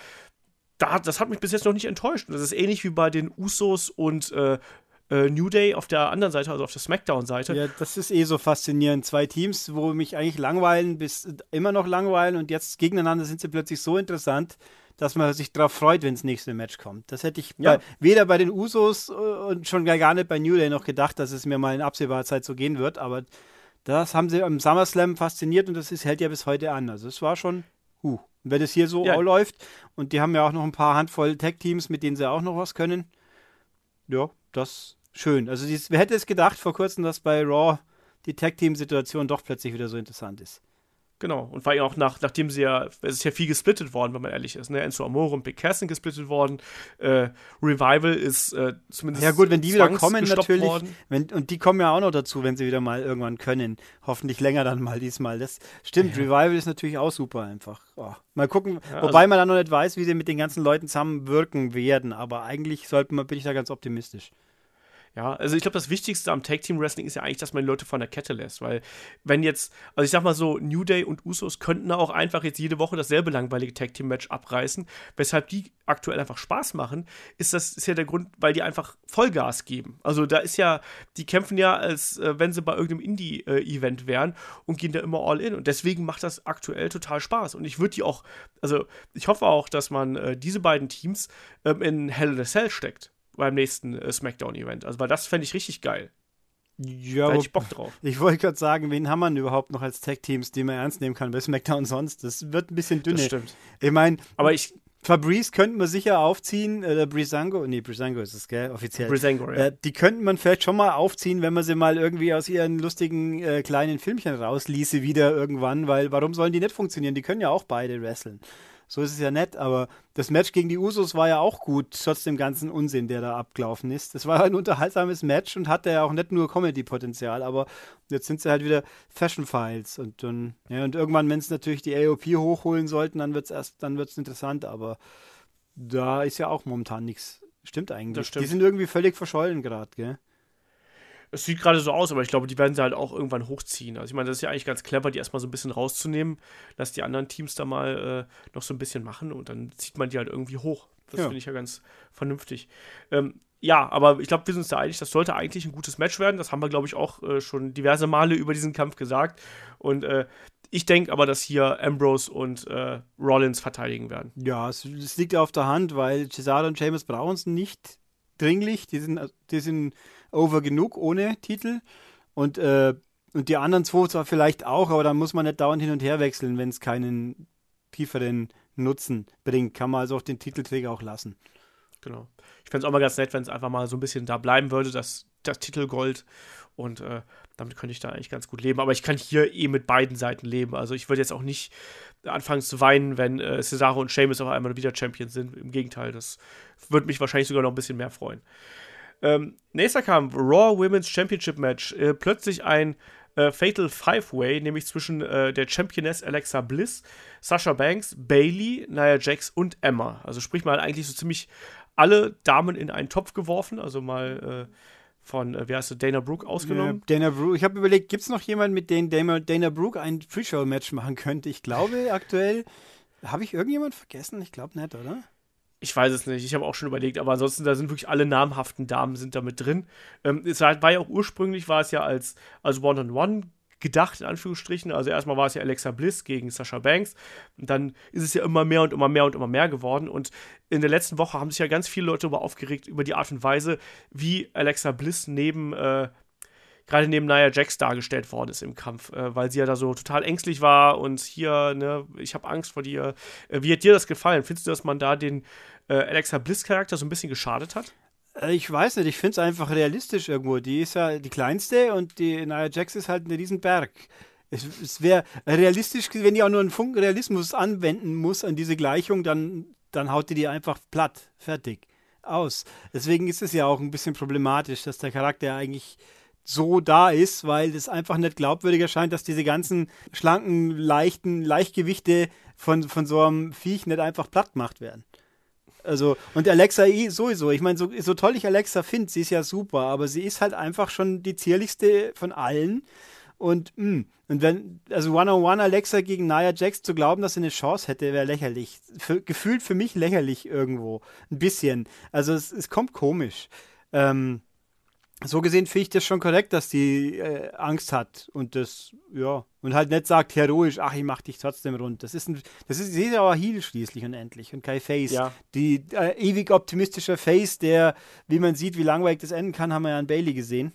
da, das hat mich bis jetzt noch nicht enttäuscht. Das ist ähnlich wie bei den Usos und äh, äh, New Day auf der anderen Seite, also auf der SmackDown-Seite. Ja, das ist eh so faszinierend. Zwei Teams, wo mich eigentlich langweilen, bis immer noch langweilen und jetzt gegeneinander sind sie plötzlich so interessant, dass man sich darauf freut, wenn das nächste Match kommt. Das hätte ich ja. bei, weder bei den Usos äh, und schon gar nicht bei New Day noch gedacht, dass es mir mal in absehbarer Zeit so gehen wird, aber das haben sie im SummerSlam fasziniert und das ist, hält ja bis heute an. Also es war schon, huh. Und wenn es hier so ja. läuft, und die haben ja auch noch ein paar Handvoll Tech-Teams, mit denen sie auch noch was können, ja, das schön. Also dies, wer hätte es gedacht vor kurzem, dass bei Raw die Tag-Team-Situation doch plötzlich wieder so interessant ist. Genau, und vor allem auch nach, nachdem sie ja, es ist ja viel gesplittet worden, wenn man ehrlich ist. Ne? Enzo Amore und Big Cass sind gesplittet worden. Äh, Revival ist äh, zumindest. Ja, gut, wenn die wieder kommen, natürlich. Wenn, und die kommen ja auch noch dazu, wenn sie wieder mal irgendwann können. Hoffentlich länger dann mal diesmal. Das stimmt, ja. Revival ist natürlich auch super einfach. Oh. Mal gucken, ja, wobei also, man dann noch nicht weiß, wie sie mit den ganzen Leuten zusammenwirken werden. Aber eigentlich sollte man, bin ich da ganz optimistisch. Ja, also ich glaube, das Wichtigste am Tag Team Wrestling ist ja eigentlich, dass man die Leute von der Kette lässt, weil wenn jetzt, also ich sag mal so, New Day und Usos könnten auch einfach jetzt jede Woche dasselbe langweilige Tag Team Match abreißen, weshalb die aktuell einfach Spaß machen, ist das ist ja der Grund, weil die einfach Vollgas geben. Also da ist ja, die kämpfen ja, als äh, wenn sie bei irgendeinem Indie-Event äh, wären und gehen da immer all in. Und deswegen macht das aktuell total Spaß. Und ich würde die auch, also ich hoffe auch, dass man äh, diese beiden Teams ähm, in Hell in a Cell steckt beim nächsten äh, SmackDown-Event. Also, weil das fände ich richtig geil. Ja, da hätte ich Bock drauf. [laughs] Ich wollte gerade sagen, wen haben wir denn überhaupt noch als Tag-Teams, die man ernst nehmen kann bei SmackDown sonst? Das wird ein bisschen dünne. Das stimmt. Ich meine, aber ich. Fabrice könnten wir sicher aufziehen, äh, Brisango, nee, Brisango ist es, gell, offiziell. Brisango, ja. Äh, die könnten man vielleicht schon mal aufziehen, wenn man sie mal irgendwie aus ihren lustigen äh, kleinen Filmchen rausließe wieder irgendwann, weil warum sollen die nicht funktionieren? Die können ja auch beide wresteln. So ist es ja nett, aber das Match gegen die Usos war ja auch gut, trotz dem ganzen Unsinn, der da abgelaufen ist. Das war [laughs] ein unterhaltsames Match und hatte ja auch nicht nur Comedy-Potenzial, aber jetzt sind sie halt wieder Fashion-Files und dann, ja, und irgendwann, wenn es natürlich die AOP hochholen sollten, dann wird es erst, dann wird es interessant, aber da ist ja auch momentan nichts. Stimmt eigentlich. Stimmt. Die sind irgendwie völlig verschollen gerade, gell? Es sieht gerade so aus, aber ich glaube, die werden sie halt auch irgendwann hochziehen. Also ich meine, das ist ja eigentlich ganz clever, die erstmal so ein bisschen rauszunehmen, dass die anderen Teams da mal äh, noch so ein bisschen machen und dann zieht man die halt irgendwie hoch. Das ja. finde ich ja ganz vernünftig. Ähm, ja, aber ich glaube, wir sind uns da einig, das sollte eigentlich ein gutes Match werden. Das haben wir, glaube ich, auch äh, schon diverse Male über diesen Kampf gesagt. Und äh, ich denke aber, dass hier Ambrose und äh, Rollins verteidigen werden. Ja, es, es liegt auf der Hand, weil Cesaro und James brauchen es nicht dringlich. Die sind, die sind over genug ohne Titel. Und, äh, und die anderen zwei zwar vielleicht auch, aber dann muss man nicht dauernd hin und her wechseln, wenn es keinen tieferen Nutzen bringt. Kann man also auch den Titelträger auch lassen. Genau. Ich fände es auch mal ganz nett, wenn es einfach mal so ein bisschen da bleiben würde, das, das Titelgold. Und äh, damit könnte ich da eigentlich ganz gut leben. Aber ich kann hier eh mit beiden Seiten leben. Also ich würde jetzt auch nicht anfangen zu weinen, wenn äh, Cesaro und Sheamus auf einmal wieder Champions sind. Im Gegenteil, das würde mich wahrscheinlich sogar noch ein bisschen mehr freuen. Ähm, nächster Kampf, Raw Women's Championship Match. Äh, plötzlich ein äh, Fatal Five-Way, nämlich zwischen äh, der Championess Alexa Bliss, Sasha Banks, Bailey, Nia Jax und Emma. Also sprich mal eigentlich so ziemlich alle Damen in einen Topf geworfen, also mal äh, von, äh, wie heißt du, Dana Brooke ausgenommen. Ja, Dana Brooke, ich habe überlegt, gibt es noch jemanden, mit dem Dana, Dana Brooke ein Pre-Show-Match machen könnte? Ich glaube aktuell, habe ich irgendjemand vergessen? Ich glaube nicht, oder? Ich weiß es nicht, ich habe auch schon überlegt, aber ansonsten, da sind wirklich alle namhaften Damen sind da mit drin. Ähm, es war, ja auch ursprünglich, war es ja als, als One-on-One gedacht, in Anführungsstrichen. Also erstmal war es ja Alexa Bliss gegen Sasha Banks. Und dann ist es ja immer mehr und immer mehr und immer mehr geworden. Und in der letzten Woche haben sich ja ganz viele Leute darüber aufgeregt, über die Art und Weise, wie Alexa Bliss neben äh, gerade neben Nia Jax dargestellt worden ist im Kampf, äh, weil sie ja da so total ängstlich war und hier, ne, ich habe Angst vor dir. Äh, wie hat dir das gefallen? Findest du, dass man da den äh, Alexa Bliss-Charakter so ein bisschen geschadet hat? Äh, ich weiß nicht, ich finde es einfach realistisch irgendwo. Die ist ja die kleinste und die Nia Jax ist halt ein Riesenberg. Es, es wäre realistisch, wenn die auch nur einen Funken Realismus anwenden muss an diese Gleichung, dann, dann haut die die einfach platt. Fertig. Aus. Deswegen ist es ja auch ein bisschen problematisch, dass der Charakter eigentlich so da ist, weil es einfach nicht glaubwürdig erscheint, dass diese ganzen schlanken, leichten Leichtgewichte von, von so einem Viech nicht einfach platt gemacht werden. Also, und Alexa sowieso. Ich meine, so, so toll ich Alexa finde, sie ist ja super, aber sie ist halt einfach schon die zierlichste von allen. Und, mh, hm, und wenn, also One-on-One Alexa gegen Nia Jax zu glauben, dass sie eine Chance hätte, wäre lächerlich. Für, gefühlt für mich lächerlich irgendwo. Ein bisschen. Also, es, es kommt komisch. Ähm, so gesehen finde ich das schon korrekt, dass die äh, Angst hat und das, ja, und halt nicht sagt heroisch, ach, ich mach dich trotzdem rund. Das ist ein, das ist, sie ist aber Heal schließlich und endlich und kein Face. Ja. Die äh, ewig optimistische Face, der, wie man sieht, wie langweilig das enden kann, haben wir ja an Bailey gesehen.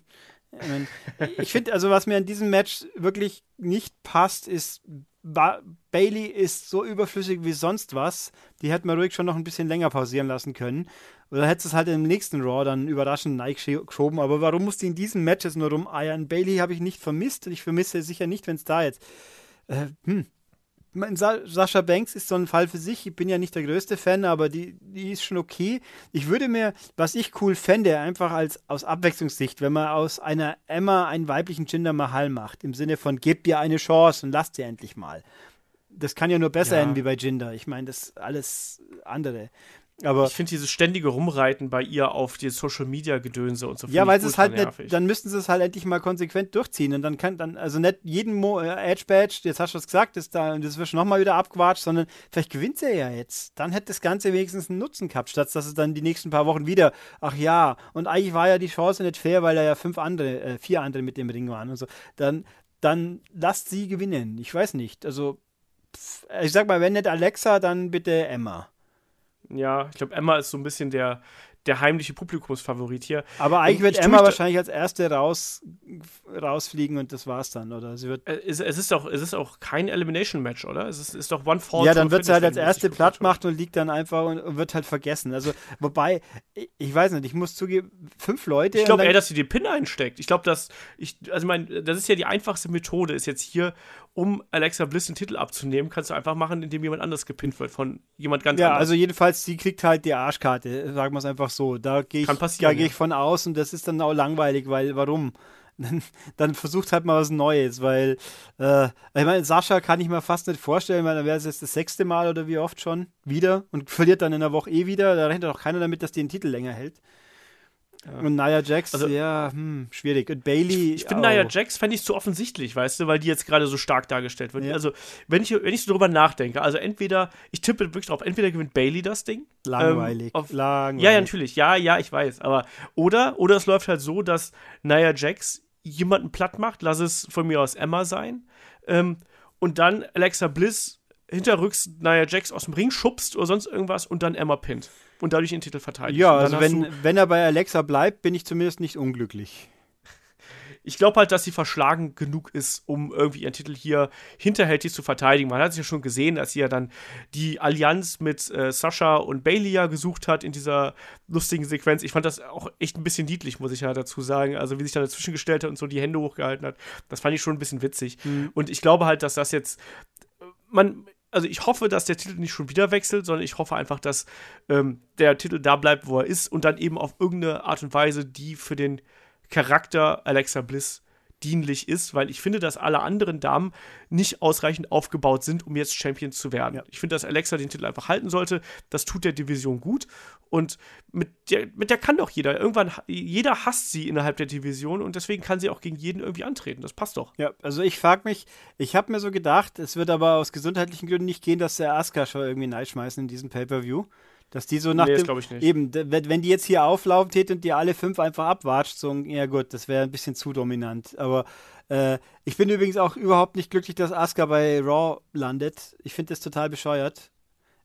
Ich finde, also was mir an diesem Match wirklich nicht passt, ist, ba Bailey ist so überflüssig wie sonst was. Die hätte man ruhig schon noch ein bisschen länger pausieren lassen können. Oder hätte es halt im nächsten Raw dann überraschend geschoben. Aber warum musste in diesen Matches nur rumeiern? Bailey habe ich nicht vermisst ich vermisse sicher nicht, wenn es da jetzt. Äh, hm, Sa Sascha Banks ist so ein Fall für sich. Ich bin ja nicht der größte Fan, aber die, die ist schon okay. Ich würde mir, was ich cool fände, einfach als aus Abwechslungssicht, wenn man aus einer Emma einen weiblichen Jinder Mahal macht, im Sinne von gebt ihr eine Chance und lasst sie endlich mal. Das kann ja nur besser ja. enden wie bei Jinder. Ich meine, das alles andere. Aber ich finde dieses ständige Rumreiten bei ihr auf die Social Media Gedönse und so Ja, weil es halt nicht, dann müssten sie es halt endlich mal konsequent durchziehen und dann kann dann, also nicht jeden Mo äh, Edge Badge, jetzt hast du es gesagt, ist da, das wird schon nochmal wieder abgewatscht, sondern vielleicht gewinnt sie ja jetzt. Dann hätte das Ganze wenigstens einen Nutzen gehabt, statt dass es dann die nächsten paar Wochen wieder, ach ja, und eigentlich war ja die Chance nicht fair, weil da ja fünf andere, äh, vier andere mit dem Ring waren und so. Dann, dann lasst sie gewinnen. Ich weiß nicht. Also, pff, ich sag mal, wenn nicht Alexa, dann bitte Emma. Ja, ich glaube, Emma ist so ein bisschen der, der heimliche Publikumsfavorit hier. Aber eigentlich wird Emma wahrscheinlich als erste raus, rausfliegen und das war's dann, oder? Sie wird äh, es, es, ist auch, es ist auch kein Elimination-Match, oder? Es ist, ist doch One Fall. Ja, dann wird sie halt als erste platt gemacht und liegt dann einfach und, und, wird halt vergessen. Also, wobei, ich weiß nicht, ich muss zugeben, fünf Leute. Ich glaube eher, dass sie den Pin einsteckt. Ich glaube, dass, ich, also ich meine, das ist ja die einfachste Methode, ist jetzt hier um Alexa Bliss den Titel abzunehmen, kannst du einfach machen, indem jemand anders gepinnt wird von jemand ganz ja, anders. Ja, also jedenfalls, sie kriegt halt die Arschkarte, sagen wir es einfach so. Da gehe ich, da geh ich von aus und das ist dann auch langweilig, weil warum? [laughs] Dann, versucht halt mal was Neues, weil äh, ich meine, Sascha kann ich mir fast nicht vorstellen, weil dann wäre es jetzt das sechste Mal oder wie oft schon wieder und verliert dann in der Woche eh wieder. Da rechnet doch keiner damit, dass die den Titel länger hält. Ja. Und Nia Jax, also, ja, hm, schwierig. Und Bailey. Ich, ich finde Nia Jax fände ich zu offensichtlich, weißt du, weil die jetzt gerade so stark dargestellt wird. Ja. Also, wenn ich, wenn ich so drüber nachdenke, also entweder, ich tippe wirklich drauf, entweder gewinnt Bailey das Ding. Langweilig. Ähm, auf, Langweilig. Ja, ja, natürlich. Ja, ja, ich weiß. Aber, oder, oder es läuft halt so, dass Nia Jax jemanden platt macht, lass es von mir aus Emma sein. Ähm, und dann Alexa Bliss hinterrücks Nia Jax aus dem Ring schubst oder sonst irgendwas und dann Emma pinnt und dadurch den Titel verteidigt. Ja, also wenn, wenn er bei Alexa bleibt, bin ich zumindest nicht unglücklich. Ich glaube halt, dass sie verschlagen genug ist, um irgendwie ihren Titel hier hinterhältig zu verteidigen. Man hat es ja schon gesehen, dass sie ja dann die Allianz mit äh, Sascha und Bailey ja gesucht hat in dieser lustigen Sequenz. Ich fand das auch echt ein bisschen niedlich, muss ich ja dazu sagen. Also, wie sich da dazwischen gestellt hat und so die Hände hochgehalten hat, das fand ich schon ein bisschen witzig. Mhm. Und ich glaube halt, dass das jetzt man also ich hoffe, dass der Titel nicht schon wieder wechselt, sondern ich hoffe einfach, dass ähm, der Titel da bleibt, wo er ist und dann eben auf irgendeine Art und Weise, die für den Charakter Alexa Bliss dienlich ist, weil ich finde, dass alle anderen Damen nicht ausreichend aufgebaut sind, um jetzt Champions zu werden. Ja. Ich finde, dass Alexa den Titel einfach halten sollte. Das tut der Division gut. Und mit der, mit der kann doch jeder. Irgendwann, jeder hasst sie innerhalb der Division und deswegen kann sie auch gegen jeden irgendwie antreten. Das passt doch. Ja, also ich frage mich, ich habe mir so gedacht, es wird aber aus gesundheitlichen Gründen nicht gehen, dass der Asuka schon irgendwie schmeißen in diesem Pay-Per-View. Dass die so nach nee, dem, ich nicht. eben, wenn die jetzt hier auflaufen täten und die alle fünf einfach abwatscht, so, ja gut, das wäre ein bisschen zu dominant. Aber äh, ich bin übrigens auch überhaupt nicht glücklich, dass Asuka bei Raw landet. Ich finde das total bescheuert.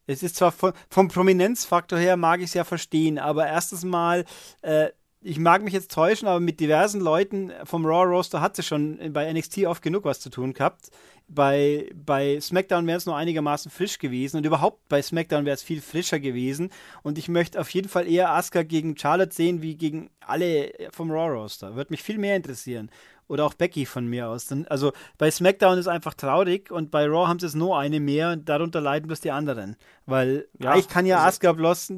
Es ist zwar von, vom Prominenzfaktor her mag ich es ja verstehen, aber erstens mal, äh, ich mag mich jetzt täuschen, aber mit diversen Leuten vom Raw Roaster hat sie schon bei NXT oft genug was zu tun gehabt. Bei, bei SmackDown wäre es nur einigermaßen frisch gewesen und überhaupt bei SmackDown wäre es viel frischer gewesen. Und ich möchte auf jeden Fall eher Asuka gegen Charlotte sehen, wie gegen alle vom Raw Roaster. Würde mich viel mehr interessieren. Oder auch Becky von mir aus. Also bei SmackDown ist einfach traurig und bei Raw haben sie es nur eine mehr und darunter leiden bloß die anderen. Weil ja, ich kann ja also Asuka bloß,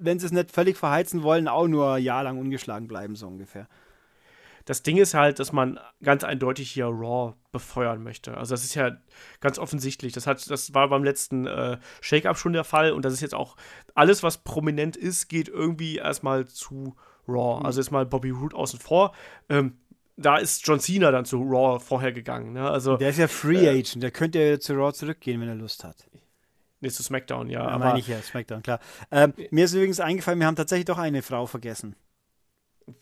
wenn sie es nicht völlig verheizen wollen, auch nur ein Jahr lang ungeschlagen bleiben, so ungefähr. Das Ding ist halt, dass man ganz eindeutig hier Raw befeuern möchte. Also das ist ja ganz offensichtlich. Das, hat, das war beim letzten äh, Shake-Up schon der Fall und das ist jetzt auch alles, was prominent ist, geht irgendwie erstmal zu Raw. Mhm. Also jetzt mal Bobby Root außen vor. Ähm, da ist John Cena dann zu Raw vorher gegangen. Ne? Also, der ist ja Free äh, Agent, der könnte ja zu Raw zurückgehen, wenn er Lust hat. Nee, zu SmackDown, ja. ja aber meine ich ja, SmackDown, klar. Ähm, mir ist übrigens eingefallen, wir haben tatsächlich doch eine Frau vergessen.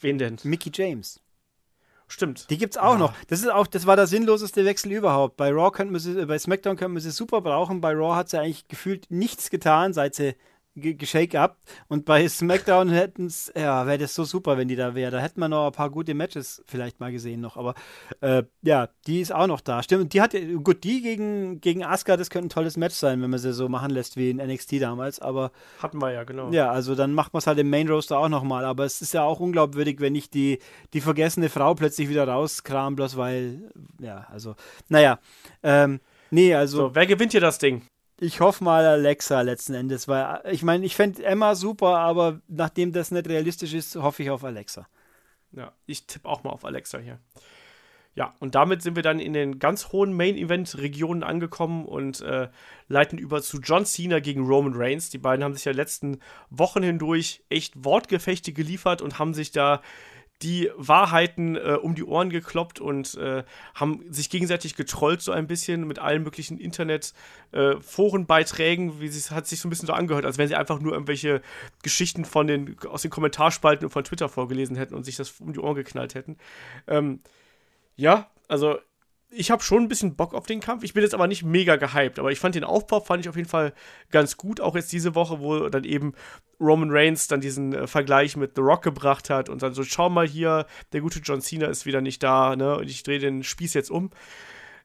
Wen denn? Mickey James. Stimmt. Die gibt's auch ja. noch. Das ist auch, das war der sinnloseste Wechsel überhaupt. Bei Raw könnte man sie, äh, bei SmackDown könnte man sie super brauchen. Bei Raw hat sie eigentlich gefühlt nichts getan, seit sie geschake up. Und bei SmackDown hätten es, ja, wäre das so super, wenn die da wäre. Da hätten wir noch ein paar gute Matches vielleicht mal gesehen noch. Aber äh, ja, die ist auch noch da. Stimmt, die hat gut, die gegen, gegen Asuka, das könnte ein tolles Match sein, wenn man sie so machen lässt wie in NXT damals. Aber hatten wir ja, genau. Ja, also dann macht man es halt im Main Roaster auch nochmal. Aber es ist ja auch unglaubwürdig, wenn ich die, die vergessene Frau plötzlich wieder rauskram, bloß weil, ja, also, naja. Ähm, nee, also. So, wer gewinnt hier das Ding? Ich hoffe mal Alexa letzten Endes, weil ich meine, ich fände Emma super, aber nachdem das nicht realistisch ist, hoffe ich auf Alexa. Ja, ich tippe auch mal auf Alexa hier. Ja, und damit sind wir dann in den ganz hohen Main-Event-Regionen angekommen und äh, leiten über zu John Cena gegen Roman Reigns. Die beiden haben sich ja letzten Wochen hindurch echt Wortgefechte geliefert und haben sich da die Wahrheiten äh, um die Ohren gekloppt und äh, haben sich gegenseitig getrollt so ein bisschen mit allen möglichen Internet-Forenbeiträgen, äh, wie es hat sich so ein bisschen so angehört, als wenn sie einfach nur irgendwelche Geschichten von den aus den Kommentarspalten und von Twitter vorgelesen hätten und sich das um die Ohren geknallt hätten. Ähm, ja, also ich habe schon ein bisschen Bock auf den Kampf. Ich bin jetzt aber nicht mega gehypt, aber ich fand den Aufbau fand ich auf jeden Fall ganz gut, auch jetzt diese Woche, wo dann eben Roman Reigns dann diesen äh, Vergleich mit The Rock gebracht hat und dann so schau mal hier, der gute John Cena ist wieder nicht da, ne, und ich drehe den Spieß jetzt um.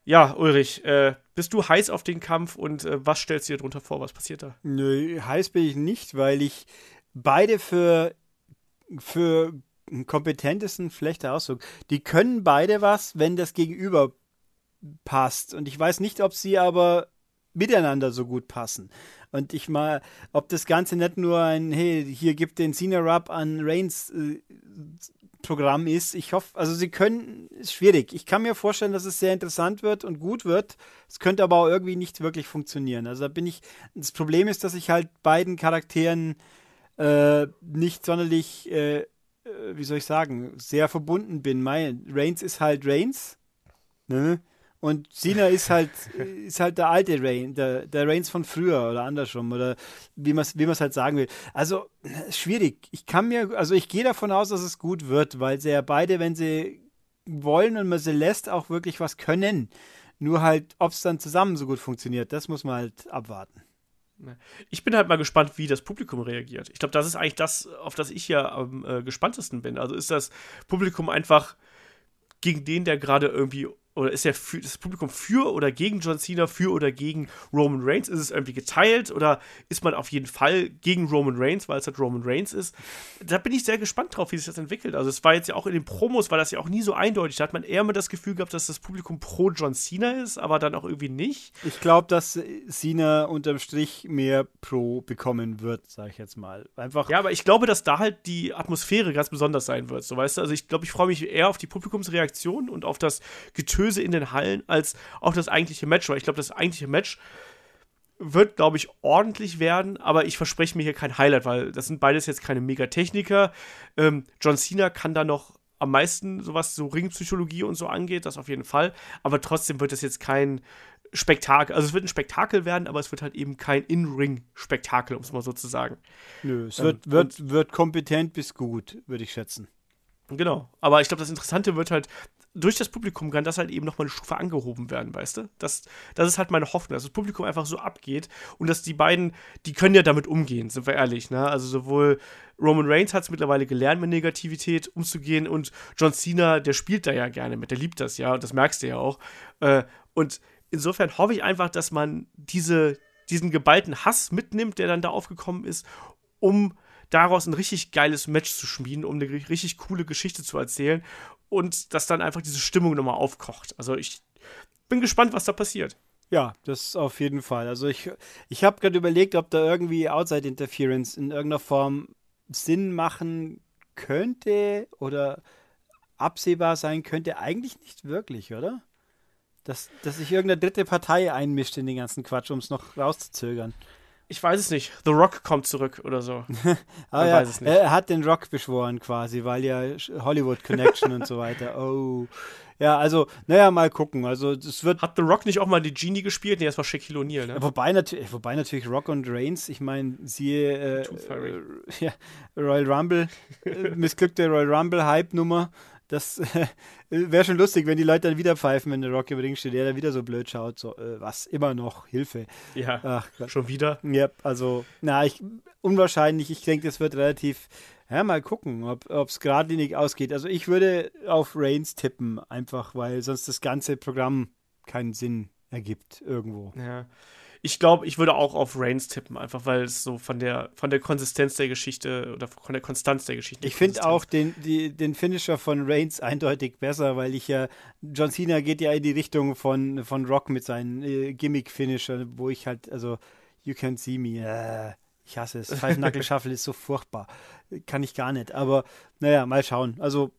Ja, Ulrich, äh, bist du heiß auf den Kampf und äh, was stellst du dir darunter vor? Was passiert da? Nö, heiß bin ich nicht, weil ich beide für für kompetentesten schlechter Ausdruck. Die können beide was, wenn das Gegenüber passt. Und ich weiß nicht, ob sie aber miteinander so gut passen. Und ich mal, ob das Ganze nicht nur ein, hey, hier gibt den Cena Rub an Reigns äh, Programm ist. Ich hoffe, also sie können, ist schwierig. Ich kann mir vorstellen, dass es sehr interessant wird und gut wird. Es könnte aber auch irgendwie nicht wirklich funktionieren. Also da bin ich, das Problem ist, dass ich halt beiden Charakteren äh, nicht sonderlich äh, äh, wie soll ich sagen, sehr verbunden bin. Mein Reigns ist halt Reigns, ne? Und Cena ist halt, [laughs] ist halt der alte Reigns, der, der Reigns von früher oder andersrum oder wie man es wie halt sagen will. Also schwierig. Ich kann mir, also ich gehe davon aus, dass es gut wird, weil sie ja beide, wenn sie wollen und man sie lässt, auch wirklich was können. Nur halt, ob es dann zusammen so gut funktioniert, das muss man halt abwarten. Ich bin halt mal gespannt, wie das Publikum reagiert. Ich glaube, das ist eigentlich das, auf das ich ja am äh, gespanntesten bin. Also ist das Publikum einfach gegen den, der gerade irgendwie oder ist ja für, das Publikum für oder gegen John Cena, für oder gegen Roman Reigns? Ist es irgendwie geteilt oder ist man auf jeden Fall gegen Roman Reigns, weil es halt Roman Reigns ist? Da bin ich sehr gespannt drauf, wie sich das entwickelt. Also es war jetzt ja auch in den Promos, war das ja auch nie so eindeutig. Da hat man eher mal das Gefühl gehabt, dass das Publikum pro John Cena ist, aber dann auch irgendwie nicht. Ich glaube, dass Cena unterm Strich mehr pro bekommen wird, sage ich jetzt mal. Einfach. Ja, aber ich glaube, dass da halt die Atmosphäre ganz besonders sein wird. So weißt du, also ich glaube, ich freue mich eher auf die Publikumsreaktion und auf das Getöse Getöse in den Hallen als auch das eigentliche Match, weil ich glaube, das eigentliche Match wird, glaube ich, ordentlich werden, aber ich verspreche mir hier kein Highlight, weil das sind beides jetzt keine Megatechniker. Ähm, John Cena kann da noch am meisten, sowas so Ringpsychologie und so angeht, das auf jeden Fall. Aber trotzdem wird es jetzt kein Spektakel. Also es wird ein Spektakel werden, aber es wird halt eben kein In-Ring-Spektakel, um es mal so zu sagen. Nö, es ähm, wird, wird, wird kompetent bis gut, würde ich schätzen. Genau. Aber ich glaube, das Interessante wird halt, durch das Publikum kann das halt eben nochmal eine Stufe angehoben werden, weißt du? Das, das ist halt meine Hoffnung, dass das Publikum einfach so abgeht und dass die beiden, die können ja damit umgehen, sind wir ehrlich, ne? Also sowohl Roman Reigns hat es mittlerweile gelernt, mit Negativität umzugehen und John Cena, der spielt da ja gerne mit, der liebt das ja und das merkst du ja auch. Äh, und insofern hoffe ich einfach, dass man diese, diesen geballten Hass mitnimmt, der dann da aufgekommen ist, um daraus ein richtig geiles Match zu schmieden, um eine richtig coole Geschichte zu erzählen und dass dann einfach diese Stimmung nochmal aufkocht. Also ich bin gespannt, was da passiert. Ja, das auf jeden Fall. Also ich, ich habe gerade überlegt, ob da irgendwie Outside Interference in irgendeiner Form Sinn machen könnte oder absehbar sein könnte. Eigentlich nicht wirklich, oder? Dass, dass sich irgendeine dritte Partei einmischt in den ganzen Quatsch, um es noch rauszuzögern ich weiß es nicht. The Rock kommt zurück oder so. [laughs] ah, ja. Er hat den Rock beschworen quasi, weil ja Hollywood Connection und so weiter. [laughs] Oh. Ja, also, naja, mal gucken. Also, es wird. Hat The Rock nicht auch mal die Genie gespielt? Nee, das war Shaquille O'Neal, ne? wobei, natürlich, wobei natürlich Rock und Reigns, ich meine, siehe äh, äh, [laughs] ja, Royal Rumble, äh, missglückte Royal Rumble Hype-Nummer. Das [laughs] äh, wäre schon lustig, wenn die Leute dann wieder pfeifen, wenn der Rock im Ring steht, der dann wieder so blöd schaut. So, äh, was? Immer noch? Hilfe. Ja, Ach, schon wieder? Ja, also, na, ich, unwahrscheinlich. Ich denke, das wird relativ, ja, mal gucken, ob es geradlinig ausgeht. Also, ich würde auf Reigns tippen, einfach, weil sonst das ganze Programm keinen Sinn ergibt irgendwo. Ja ich glaube, ich würde auch auf Reigns tippen, einfach weil es so von der, von der Konsistenz der Geschichte oder von der Konstanz der Geschichte. Ich finde auch den, die, den Finisher von Reigns eindeutig besser, weil ich ja, John Cena geht ja in die Richtung von, von Rock mit seinen äh, Gimmick-Finisher, wo ich halt, also, you can see me, äh, ich hasse es. Five [laughs] Knuckle Shuffle ist so furchtbar. Kann ich gar nicht. Aber naja, mal schauen. Also,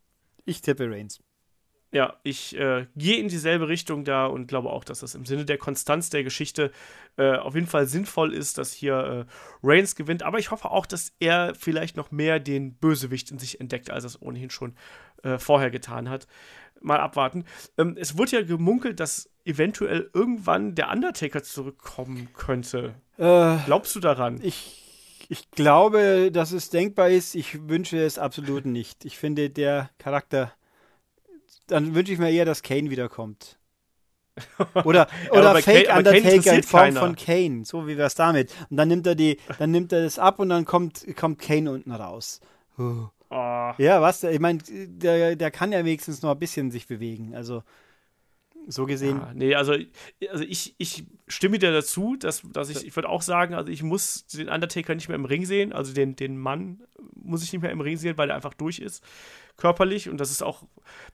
ich tippe Reigns. Ja, ich äh, gehe in dieselbe Richtung da und glaube auch, dass das im Sinne der Konstanz der Geschichte äh, auf jeden Fall sinnvoll ist, dass hier äh, Reigns gewinnt. Aber ich hoffe auch, dass er vielleicht noch mehr den Bösewicht in sich entdeckt, als er es ohnehin schon äh, vorher getan hat. Mal abwarten. Ähm, es wurde ja gemunkelt, dass eventuell irgendwann der Undertaker zurückkommen könnte. Äh, Glaubst du daran? Ich, ich glaube, dass es denkbar ist. Ich wünsche es absolut nicht. Ich finde, der Charakter. Dann wünsche ich mir eher, dass Kane wiederkommt. [laughs] Oder, Ja, oder bei Fake Kane- Undertaker in Form keiner. von Kane. So wie wär's damit. Und dann nimmt er die, dann nimmt er das ab und dann kommt, kommt Kane unten raus. Oh, Ja, was? Ich meine, der, der kann ja wenigstens noch ein bisschen sich bewegen. Also, so gesehen. ja, nee, also, also ich, ich stimme dir dazu, dass, dass ich, ich würde auch sagen, also ich muss den Undertaker nicht mehr im Ring sehen, also den, den Mann muss ich nicht mehr im Ring sehen, weil er einfach durch ist, körperlich. Und das ist auch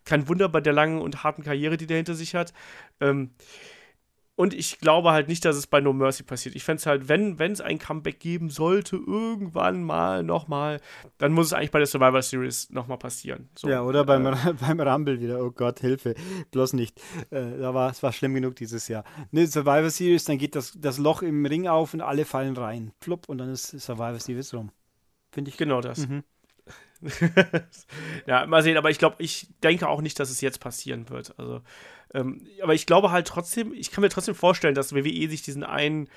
kein Wunder bei der langen und harten Karriere, die der hinter sich hat. Ähm, und ich glaube halt nicht, dass es bei No Mercy passiert. Ich fände es halt, wenn es ein Comeback geben sollte, irgendwann mal nochmal, dann muss es eigentlich bei der Survivor Series nochmal passieren. So, ja, oder beim, äh, [laughs] beim Rumble wieder. Oh Gott, Hilfe. Bloß nicht. Äh, da war, es war schlimm genug dieses Jahr. Ne, Survivor Series, dann geht das, das Loch im Ring auf und alle fallen rein. Plupp, und dann ist Survivor Series rum. Finde ich. Genau das. Mhm. [laughs] ja, mal sehen, aber ich glaube, ich denke auch nicht, dass es jetzt passieren wird. Also, ähm, aber ich glaube halt trotzdem, ich kann mir trotzdem vorstellen, dass WWE sich diesen einen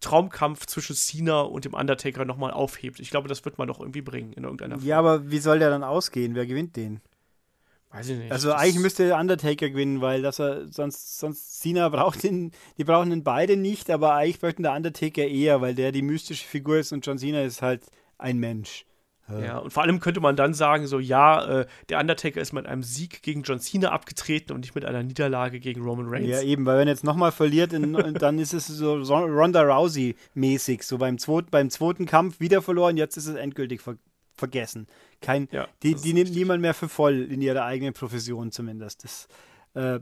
Traumkampf zwischen Cena und dem Undertaker nochmal aufhebt. Ich glaube, das wird man doch irgendwie bringen in irgendeiner Form. Ja, aber wie soll der dann ausgehen? Wer gewinnt den? Weiß ich nicht. Also eigentlich müsste der Undertaker gewinnen, weil das er, sonst, sonst Cena braucht ihn, die brauchen ihn beide nicht, aber eigentlich bräuchten der Undertaker eher, weil der die mystische Figur ist und John Cena ist halt ein Mensch. Ja, und vor allem könnte man dann sagen, so, ja, äh, der Undertaker ist mit einem Sieg gegen John Cena abgetreten und nicht mit einer Niederlage gegen Roman Reigns. Ja, eben, weil wenn er jetzt nochmal verliert, in, [laughs] dann ist es so Ron- Ronda Rousey-mäßig. So beim zweiten, beim zweiten Kampf wieder verloren, jetzt ist es endgültig ver vergessen. Kein, Ja, die die nimmt niemand mehr für voll in ihrer eigenen Profession zumindest. Das, äh,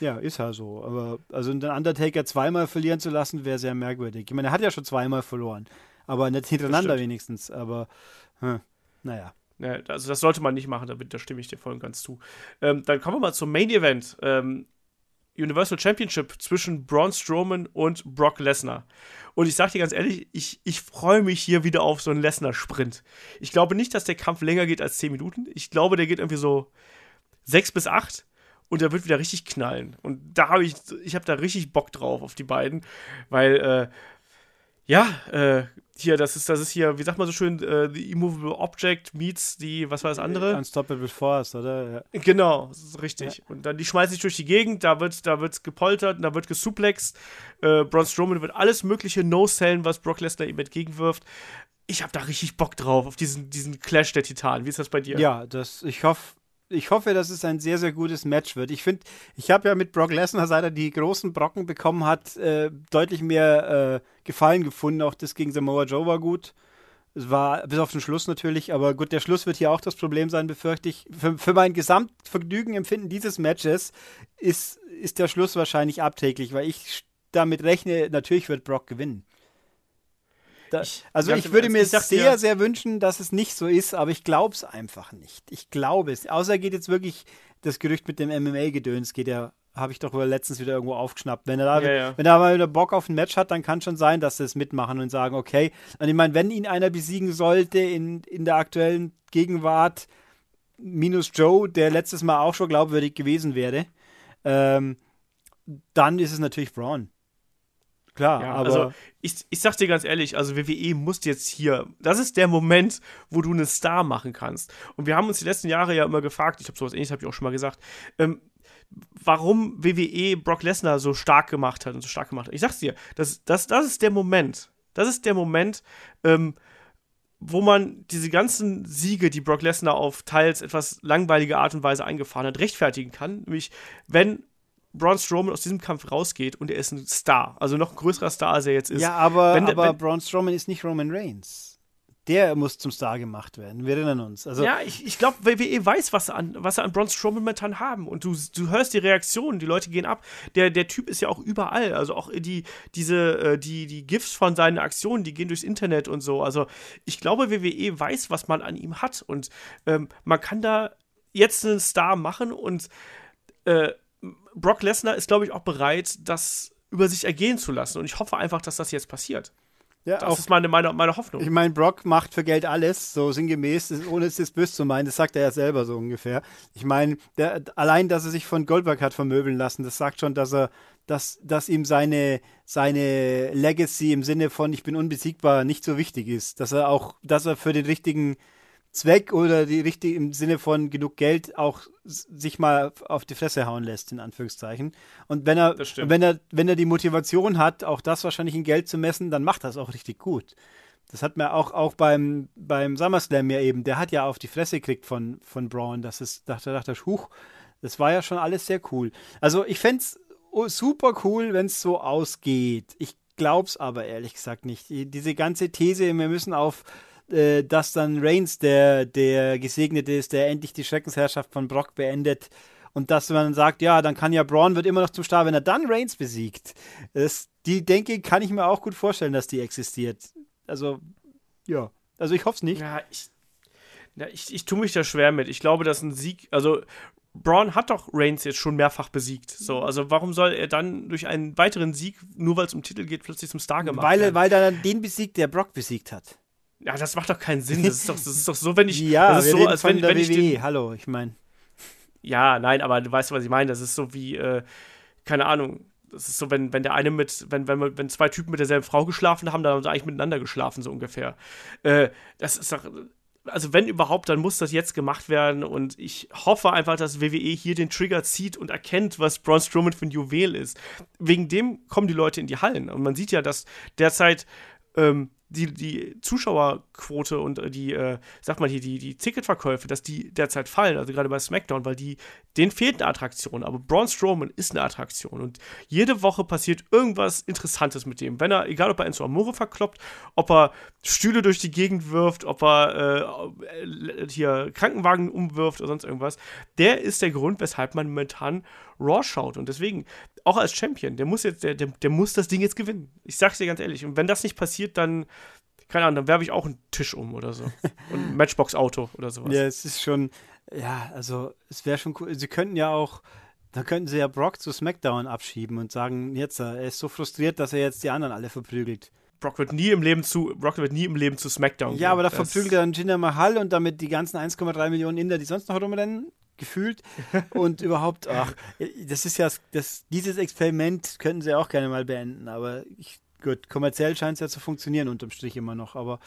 ja, ist ja so. Aber also den Undertaker zweimal verlieren zu lassen, wäre sehr merkwürdig. Ich meine, er hat ja schon zweimal verloren. Aber nicht hintereinander wenigstens. Aber, hm, naja. Ja, also das sollte man nicht machen, da, da stimme ich dir voll und ganz zu. Ähm, dann kommen wir mal zum Main Event. Ähm, Universal Championship zwischen Braun Strowman und Brock Lesnar. Und ich sag dir ganz ehrlich, ich, ich freue mich hier wieder auf so einen Lesnar-Sprint. Ich glaube nicht, dass der Kampf länger geht als 10 Minuten. Ich glaube, der geht irgendwie so 6 bis 8 und der wird wieder richtig knallen. Und da habe ich, ich habe da richtig Bock drauf auf die beiden, weil, äh, ja, äh, hier, das ist, das ist hier, wie sagt man so schön, äh, the immovable object meets die, was war das andere? Unstoppable Force, oder? Ja. Genau, das ist richtig. Und dann die schmeißen sich durch die Gegend, da wird, da wird gepoltert, da wird gesuplext. Äh, Braun Strowman wird alles mögliche No-Sellen, was Brock Lesnar ihm entgegenwirft. Ich habe da richtig Bock drauf, auf diesen, diesen Clash der Titanen. Wie ist das bei dir? Ja, das, ich hoffe, ich hoffe, dass es ein sehr, sehr gutes Match wird. Ich finde, ich habe ja mit Brock Lesnar, seit er die großen Brocken bekommen hat, äh, deutlich mehr äh, Gefallen gefunden. Auch das gegen Samoa Joe war gut. Es war bis auf den Schluss natürlich, aber gut, der Schluss wird hier auch das Problem sein, befürchte ich. Für, für mein Gesamtvergnügen empfinden dieses Matches ist, ist der Schluss wahrscheinlich abträglich, weil ich damit rechne, natürlich wird Brock gewinnen. Da, Ich- also ich im würde mir ich sehr, dir- sehr wünschen, dass es nicht so ist, aber ich glaube es einfach nicht. Ich glaube es. Außer geht jetzt wirklich das Gerücht mit dem MMA-Gedöns, geht ja, habe ich doch wohl letztens wieder irgendwo aufgeschnappt. Wenn er da, Ja, ja. wenn er mal wieder Bock auf ein Match hat, dann kann schon sein, dass sie es mitmachen und sagen, okay. Und ich meine, wenn ihn einer besiegen sollte in, in der aktuellen Gegenwart, minus Joe, der letztes Mal auch schon glaubwürdig gewesen wäre, ähm, dann ist es natürlich Braun. Klar, Ja, aber also ich, ich sag dir ganz ehrlich, also WWE muss jetzt hier, das ist der Moment, wo du einen Star machen kannst. Und wir haben uns die letzten Jahre ja immer gefragt, ich habe sowas ähnliches, habe ich auch schon mal gesagt, ähm, warum WWE Brock Lesnar so stark gemacht hat und so stark gemacht hat. Ich sag's dir, das, das, das ist der Moment, das ist der Moment, ähm, wo man diese ganzen Siege, die Brock Lesnar auf teils etwas langweilige Art und Weise eingefahren hat, rechtfertigen kann. Nämlich, wenn Braun Strowman aus diesem Kampf rausgeht und er ist ein Star, also noch ein größerer Star, als er jetzt ist. Ja, aber, Wenn- aber wenn- Braun Strowman ist nicht Roman Reigns. Der muss zum Star gemacht werden. Wir erinnern uns. Also, ja, ich, ich glaube, WWE weiß, was sie an, was sie an Braun Strowman momentan haben. Und du, du hörst die Reaktionen, die Leute gehen ab. Der, der Typ ist ja auch überall. Also auch die, diese, äh, die, die GIFs von seinen Aktionen, die gehen durchs Internet und so. Also ich glaube, WWE weiß, was man an ihm hat. Und ähm, man kann da jetzt einen Star machen und äh, Brock Lesnar ist, glaube ich, auch bereit, das über sich ergehen zu lassen. Und ich hoffe einfach, dass das jetzt passiert. Ja, Das auch, ist meine, meine, meine Hoffnung. ich meine, Brock macht für Geld alles, so sinngemäß, ohne es jetzt böse zu meinen, das sagt er ja selber so ungefähr. Ich meine, allein, dass er sich von Goldberg hat vermöbeln lassen, das sagt schon, dass er, dass, dass ihm seine, seine Legacy im Sinne von ich bin unbesiegbar nicht so wichtig ist. Dass er auch, dass er für den richtigen Zweck oder die richtig im Sinne von genug Geld auch sich mal auf die Fresse hauen lässt, in Anführungszeichen. Und wenn er, Das wenn er, wenn er die Motivation hat, auch das wahrscheinlich in Geld zu messen, dann macht er es auch richtig gut. Das hat man auch, auch beim, beim SummerSlam ja eben, der hat ja auf die Fresse gekriegt von, von Braun. Das ist, dachte, dachte ich, huch, das war ja schon alles sehr cool. Also ich fände es super cool, wenn es so ausgeht. Ich glaub's aber ehrlich gesagt nicht. Die- Diese ganze These, wir müssen auf äh, dass dann Reigns der, der Gesegnete ist, der endlich die Schreckensherrschaft von Brock beendet. Und dass man sagt, ja, dann kann ja Braun wird immer noch zum Star, wenn er dann Reigns besiegt. Das, die denke, kann ich mir auch gut vorstellen, dass die existiert. Also, ja. Also ich hoffe es nicht. Ja, ich, ja, ich, ich tue mich da schwer mit. Ich glaube, dass ein Sieg, also Braun hat doch Reigns jetzt schon mehrfach besiegt. So, also warum soll er dann durch einen weiteren Sieg, nur weil es um Titel geht, plötzlich zum Star gemacht Weil, er- werden? weil er dann den besiegt, der Brock besiegt hat. Ja, das macht doch keinen Sinn. Das ist doch, das ist doch so, wenn ich. [laughs] Ja, das ist wir so, reden als von wenn, wenn ich WWE. den, Hallo, ich meine. Ja, nein, aber du weißt, was ich meine. Das ist so wie, äh, keine Ahnung. Das ist so, wenn, wenn der eine mit, wenn, wenn, wenn zwei Typen mit derselben Frau geschlafen haben, dann haben sie eigentlich miteinander geschlafen, so ungefähr. Äh, das ist doch, also wenn überhaupt, dann muss das jetzt gemacht werden und ich hoffe einfach, dass WWE hier den Trigger zieht und erkennt, was Braun Strowman für ein Juwel ist. Wegen dem kommen die Leute in die Hallen und man sieht ja, dass derzeit ähm, die, die Zuschauerquote und äh, die, äh, sag mal hier, die, die Ticketverkäufe, dass die derzeit fallen, also gerade bei SmackDown, weil die, denen fehlt eine Attraktion, aber Braun Strowman ist eine Attraktion und jede Woche passiert irgendwas Interessantes mit dem. Wenn er, egal ob er Enzo Amore verkloppt, ob er Stühle durch die Gegend wirft, ob er äh, hier Krankenwagen umwirft oder sonst irgendwas, der ist der Grund, weshalb man momentan Raw schaut und deswegen, auch als Champion, der muss jetzt, der, der, der muss das Ding jetzt gewinnen. Ich sag's dir ganz ehrlich. Und wenn das nicht passiert, dann, keine Ahnung, dann werfe ich auch einen Tisch um oder so. [laughs] Und ein Matchbox-Auto oder sowas. Ja, es ist schon, ja, also es wäre schon cool. Sie könnten ja auch, dann könnten sie ja Brock zu SmackDown abschieben und sagen, jetzt, er ist so frustriert, dass er jetzt die anderen alle verprügelt. Brock wird nie im Leben zu, Brock wird nie im Leben zu SmackDown Ja, aber da verprügelt er dann Jinder Mahal und damit die ganzen 1,3 Millionen Inder, die sonst noch rumrennen, gefühlt. [laughs] und überhaupt, ach, das ist ja, das, dieses Experiment könnten sie auch gerne mal beenden, aber ich, gut, kommerziell scheint es ja zu funktionieren unterm Strich immer noch, aber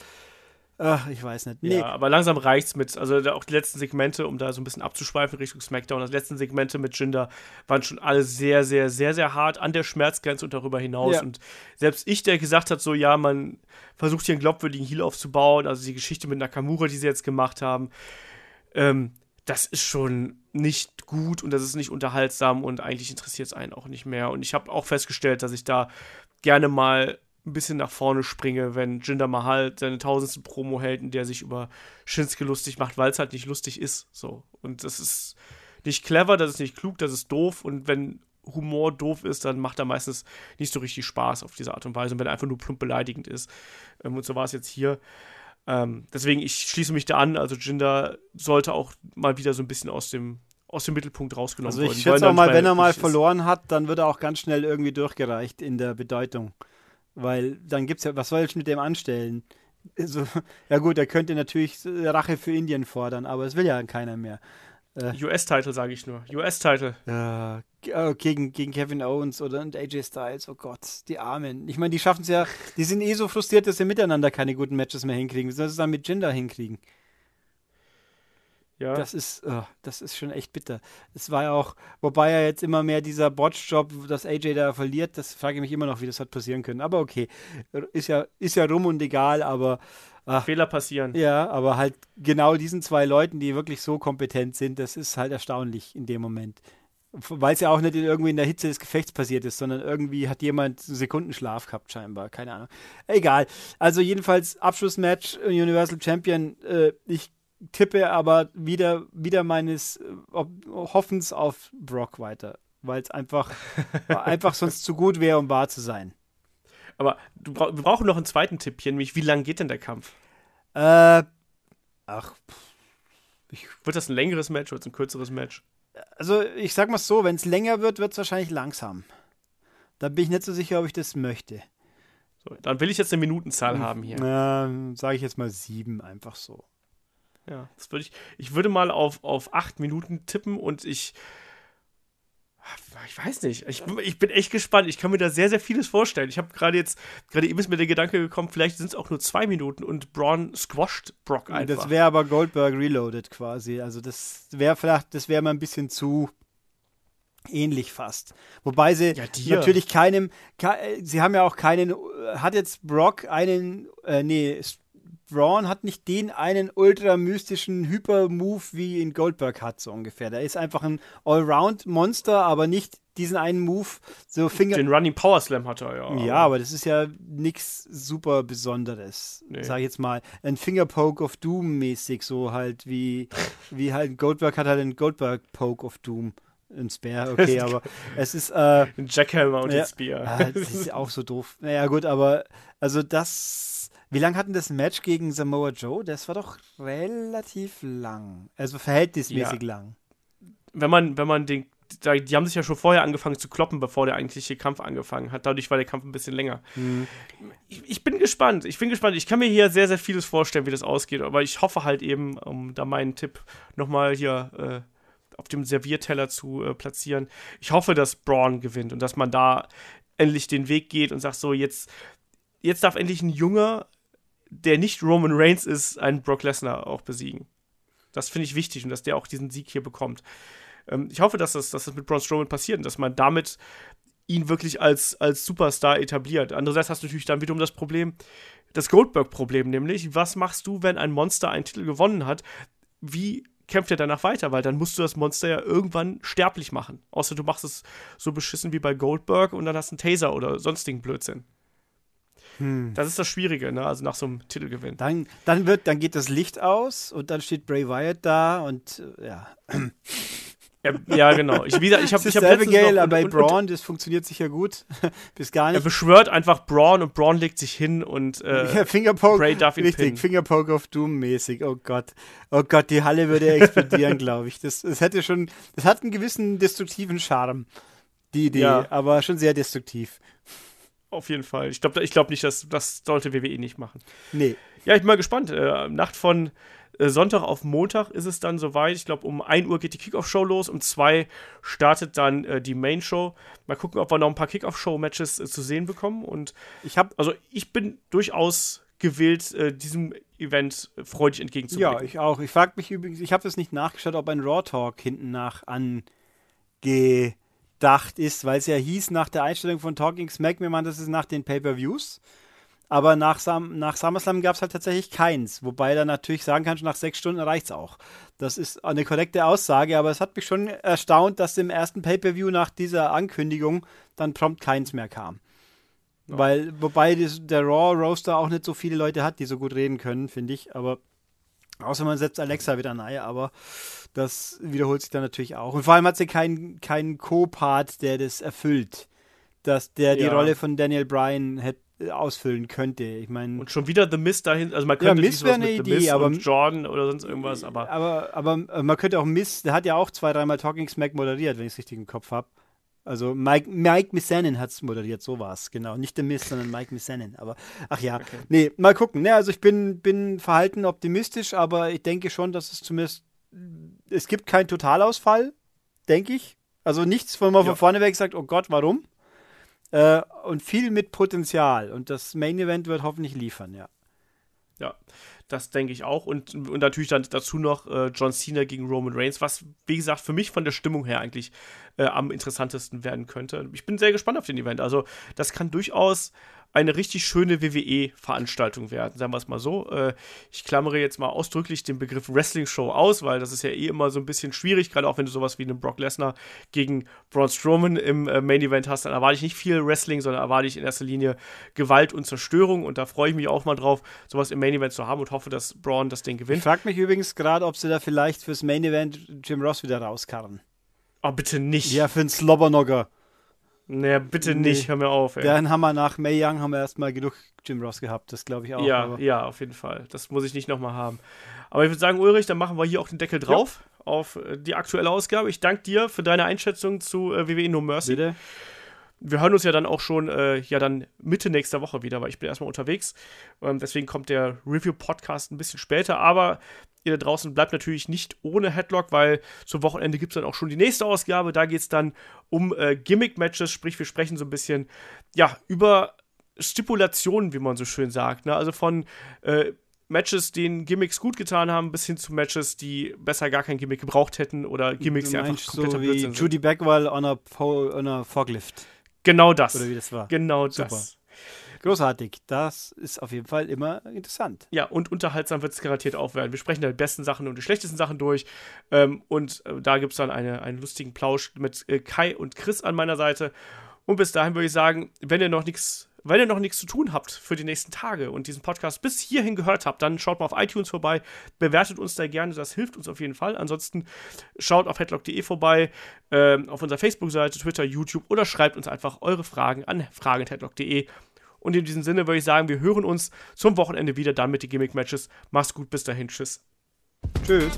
ach, ich weiß nicht. Nee, Ja, aber langsam reicht's mit, also auch die letzten Segmente, um da so ein bisschen abzuschweifen Richtung SmackDown, die letzten Segmente mit Jinder waren schon alle sehr, sehr, sehr, sehr hart an der Schmerzgrenze und darüber hinaus. Ja. Und selbst ich, der gesagt hat, so, ja, man versucht hier einen glaubwürdigen Heal aufzubauen, also die Geschichte mit Nakamura, die sie jetzt gemacht haben, ähm, das ist schon nicht gut und das ist nicht unterhaltsam und eigentlich interessiert es einen auch nicht mehr. Und ich habe auch festgestellt, dass ich da gerne mal ein bisschen nach vorne springe, wenn Jinder Mahal seine tausendste Promo hält, in der sich über Shinsuke lustig macht, weil es halt nicht lustig ist. So. Und das ist nicht clever, das ist nicht klug, das ist doof. Und wenn Humor doof ist, dann macht er meistens nicht so richtig Spaß auf diese Art und Weise. Und wenn er einfach nur plump beleidigend ist. Ähm, und so war es jetzt hier. Ähm, deswegen, ich schließe mich da an. Also Jinder sollte auch mal wieder so ein bisschen aus dem, aus dem Mittelpunkt rausgenommen also werden. ich schätze auch mal, wenn er mal verloren hat, dann wird er auch ganz schnell irgendwie durchgereicht in der Bedeutung. Weil dann gibt's ja, was soll ich mit dem anstellen? Also, ja gut, er könnte natürlich Rache für Indien fordern, aber es will ja keiner mehr. US-Title, sage ich nur. US-Title. Ja, äh, gegen, gegen Kevin Owens oder und AJ Styles, oh Gott, die Armen. Ich meine, die schaffen es ja, die sind eh so frustriert, dass sie miteinander keine guten Matches mehr hinkriegen. Wie sollen sie es dann mit Jinder hinkriegen? Ja. Das ist, oh, das ist schon echt bitter. Es war ja auch, wobei ja jetzt immer mehr dieser Botch-Job, dass AJ da verliert, das frage ich mich immer noch, wie das hat passieren können. Aber okay, ist ja, ist ja rum und egal, aber Fehler passieren. ja, aber halt genau diesen zwei Leuten, die wirklich so kompetent sind, das ist halt erstaunlich in dem Moment. Weil es ja auch nicht in, irgendwie in der Hitze des Gefechts passiert ist, sondern irgendwie hat jemand einen Sekundenschlaf gehabt, scheinbar. Keine Ahnung. Egal. Also jedenfalls Abschlussmatch Universal Champion. Äh, ich tippe aber wieder, wieder meines äh, Hoffens auf Brock weiter. [laughs] Weil es einfach, einfach sonst zu gut wäre, um wahr zu sein. Aber brauch, wir brauchen noch einen zweiten Tipp hier, nämlich wie lang geht denn der Kampf? Äh, ach, Wird das ein längeres Match oder ein kürzeres Match? Also ich sag mal so, wenn es länger wird, wird es wahrscheinlich langsam. Da bin ich nicht so sicher, ob ich das möchte. So, dann will ich jetzt eine Minutenzahl haben hier. Ähm, sage ich jetzt mal sieben, einfach so. Ja, das würde ich. Ich würde mal auf, auf acht Minuten tippen und ich. Ich weiß nicht. Ich, ich bin echt gespannt. Ich kann mir da sehr, sehr vieles vorstellen. Ich habe gerade jetzt, gerade eben ist mir der Gedanke gekommen, vielleicht sind es auch nur zwei Minuten und Braun squasht Brock einfach. Das wäre aber Goldberg reloaded quasi. Also das wäre vielleicht, das wäre mal ein bisschen zu ähnlich fast. Wobei sie Ja, natürlich keinem, ke sie haben ja auch keinen, hat jetzt Brock einen, äh, nee, Braun hat nicht den einen ultra mystischen Hyper-Move wie ihn Goldberg hat, so ungefähr. Der ist einfach ein Allround-Monster, aber nicht diesen einen Move, so Finger. Den Running Power Slam hat er ja. Ja, aber das ist ja nichts super Besonderes, Nee. sag ich jetzt mal. Ein Fingerpoke of Doom mäßig, so halt wie, [laughs] wie halt Goldberg hat halt einen Goldberg Poke of Doom. Ein Spare, [laughs] okay, aber es ist, äh, Ein Jackhammer und ja, den Spear. ah, das ist auch so doof. Naja, gut, aber also das, wie lang hatten das Match gegen Samoa Joe? Das war doch relativ lang. Also verhältnismäßig Ja. lang. wenn man, wenn man den, die haben sich ja schon vorher angefangen zu kloppen, bevor der eigentliche Kampf angefangen hat. Dadurch war der Kampf ein bisschen länger. Ich, ich bin gespannt. Ich bin gespannt. Ich kann mir hier sehr, sehr vieles vorstellen, wie das ausgeht. Aber ich hoffe halt eben, um da meinen Tipp nochmal hier äh, auf dem Servierteller zu äh, platzieren. Ich hoffe, dass Braun gewinnt und dass man da endlich den Weg geht und sagt so, jetzt, jetzt darf endlich ein Junger, der nicht Roman Reigns ist, einen Brock Lesnar auch besiegen. Das finde ich wichtig und dass der auch diesen Sieg hier bekommt. Ähm, ich hoffe, dass das, dass das mit Braun Strowman passiert und dass man damit ihn wirklich als, als Superstar etabliert. Andererseits hast du natürlich dann wiederum das Problem, das Goldberg-Problem, nämlich, was machst du, wenn ein Monster einen Titel gewonnen hat? Wie kämpft er danach weiter? Weil dann musst du das Monster ja irgendwann sterblich machen. Außer du machst es so beschissen wie bei Goldberg und dann hast du einen Taser oder sonstigen Blödsinn. Das ist das Schwierige, ne? Also nach so einem Titelgewinn. Dann, dann wird, dann geht das Licht aus und dann steht Bray Wyatt da und äh, ja. Ja, ja genau. Ich, wie gesagt, ich habe ich ist hab dasselbe letztens Gale noch- bei und- und- Braun, das funktioniert sicher gut. [laughs] Bis gar Er nicht. beschwört einfach Braun und Braun legt sich hin und äh, [laughs] Ja, Fingerpoke, Bray darf ihn richtig, pinnen. Fingerpoke of Doom mäßig. Oh Gott, oh Gott, die Halle würde explodieren, [laughs] glaube ich. Das, das hätte schon, das hat einen gewissen destruktiven Charme, die Idee, Ja. aber schon sehr destruktiv. Auf jeden Fall. Ich glaube ich glaub nicht, dass das sollte WWE nicht machen. Nee, Ja, ich bin mal gespannt. Äh, Nacht von äh, Sonntag auf Montag ist es dann soweit. Ich glaube, um 1 Uhr geht die Kickoff-Show los. Um 2 startet dann äh, die Main-Show. Mal gucken, ob wir noch ein paar Kickoff-Show-Matches äh, zu sehen bekommen. Und ich habe also ich bin durchaus gewillt, äh, diesem Event äh, freudig entgegenzublicken. Ja, ich auch. Ich frage mich übrigens, ich habe das nicht nachgeschaut, ob ein Raw Talk hinten nach angedacht ist, weil es ja hieß nach der Einstellung von Talking Smack, mir man, das ist nach den Pay-Per-Views. Aber nach, Sam nach SummerSlam gab es halt tatsächlich keins. Wobei dann natürlich sagen kannst, nach sechs Stunden reicht's auch. Das ist eine korrekte Aussage, aber es hat mich schon erstaunt, dass im ersten Pay-Per-View nach dieser Ankündigung dann prompt keins mehr kam. Weil, wobei das, der Raw-Roaster auch nicht so viele Leute hat, die so gut reden können, finde ich. Aber außer man setzt Alexa wieder nahe, aber das wiederholt sich dann natürlich auch. Und vor allem hat sie keinen, keinen Co-Part, der das erfüllt. Dass der die Ja. Rolle von Daniel Bryan hätte ausfüllen könnte. Ich meine, Und schon wieder The Mist dahin. Also man könnte Miz natürlich wär sowas eine Idee, Mist aber- Jordan oder sonst irgendwas, aber aber, aber äh, man könnte auch Miss, der hat ja auch zwei, dreimal Talking Smack moderiert, wenn ich es richtig im Kopf habe. Also Mike, Mike Missanin hat es moderiert, so war es, genau. Nicht der Miss, sondern Mike Missanin. Aber ach ja, nee, mal gucken. Ne, also ich bin, bin verhalten optimistisch, aber ich denke schon, dass es zumindest es gibt keinen Totalausfall, denke ich. Also nichts, wo man Ja. von vorne weg sagt, oh Gott, warum? Äh, und viel mit Potenzial. Und das Main Event wird hoffentlich liefern, ja. Ja, das denke ich auch. Und, und natürlich dann dazu noch äh, John Cena gegen Roman Reigns, was, wie gesagt, für mich von der Stimmung her eigentlich äh, am interessantesten werden könnte. Ich bin sehr gespannt auf den Event. Also, das kann durchaus eine richtig schöne WWE-Veranstaltung werden, sagen wir es mal so. Äh, ich klammere jetzt mal ausdrücklich den Begriff Wrestling-Show aus, weil das ist ja eh immer so ein bisschen schwierig, gerade auch wenn du sowas wie einen Brock Lesnar gegen Braun Strowman im äh, Main-Event hast, dann erwarte ich nicht viel Wrestling, sondern erwarte ich in erster Linie Gewalt und Zerstörung und da freue ich mich auch mal drauf, sowas im Main-Event zu haben und hoffe, dass Braun das Ding Ich gewinnt. frage mich übrigens gerade, ob sie da vielleicht fürs Main Event Jim Ross wieder rauskarren. Oh, bitte nicht. Ja, für einen Slobbernocker. Nee, bitte Nee. nicht, hör mir auf, ey. Dann haben wir nach May Young haben wir erstmal genug Jim Ross gehabt, das glaube ich auch. ja, aber- ja, auf jeden Fall. Das muss ich nicht nochmal haben. Aber ich würde sagen, Ulrich, dann machen wir hier auch den Deckel drauf ja. auf äh, die aktuelle Ausgabe. Ich danke dir für deine Einschätzung zu äh, WWE No Mercy. Bitte. Wir hören uns ja dann auch schon äh, ja dann Mitte nächster Woche wieder, weil ich bin erstmal unterwegs. Ähm, deswegen kommt der Review-Podcast ein bisschen später. Aber ihr da draußen bleibt natürlich nicht ohne Headlock, weil zum Wochenende gibt es dann auch schon die nächste Ausgabe. Da geht es dann um äh, Gimmick-Matches, sprich, wir sprechen so ein bisschen ja, über Stipulationen, wie man so schön sagt. Ne? Also von äh, Matches, denen Gimmicks gut getan haben, bis hin zu Matches, die besser gar kein Gimmick gebraucht hätten oder Gimmicks, die einfach komplett so wie Blödsinn Judy Bagwell on a, on a Forklift. Genau das. Oder wie das war. Genau Super. das. Großartig. Das ist auf jeden Fall immer interessant. Ja, und unterhaltsam wird es garantiert auch werden. Wir sprechen da die besten Sachen und die schlechtesten Sachen durch. Ähm, und äh, da gibt es dann eine, einen lustigen Plausch mit äh, Kai und Chris an meiner Seite. Und bis dahin würde ich sagen, wenn ihr noch nichts wenn ihr noch nichts zu tun habt für die nächsten Tage und diesen Podcast bis hierhin gehört habt, dann schaut mal auf iTunes vorbei, bewertet uns da gerne, das hilft uns auf jeden Fall. Ansonsten schaut auf headlock.de vorbei, äh, auf unserer Facebook-Seite, Twitter, YouTube oder schreibt uns einfach eure Fragen an fragen.headlock.de. Und in diesem Sinne würde ich sagen, wir hören uns zum Wochenende wieder dann mit den Gimmick-Matches. Macht's gut, bis dahin, tschüss. Tschüss.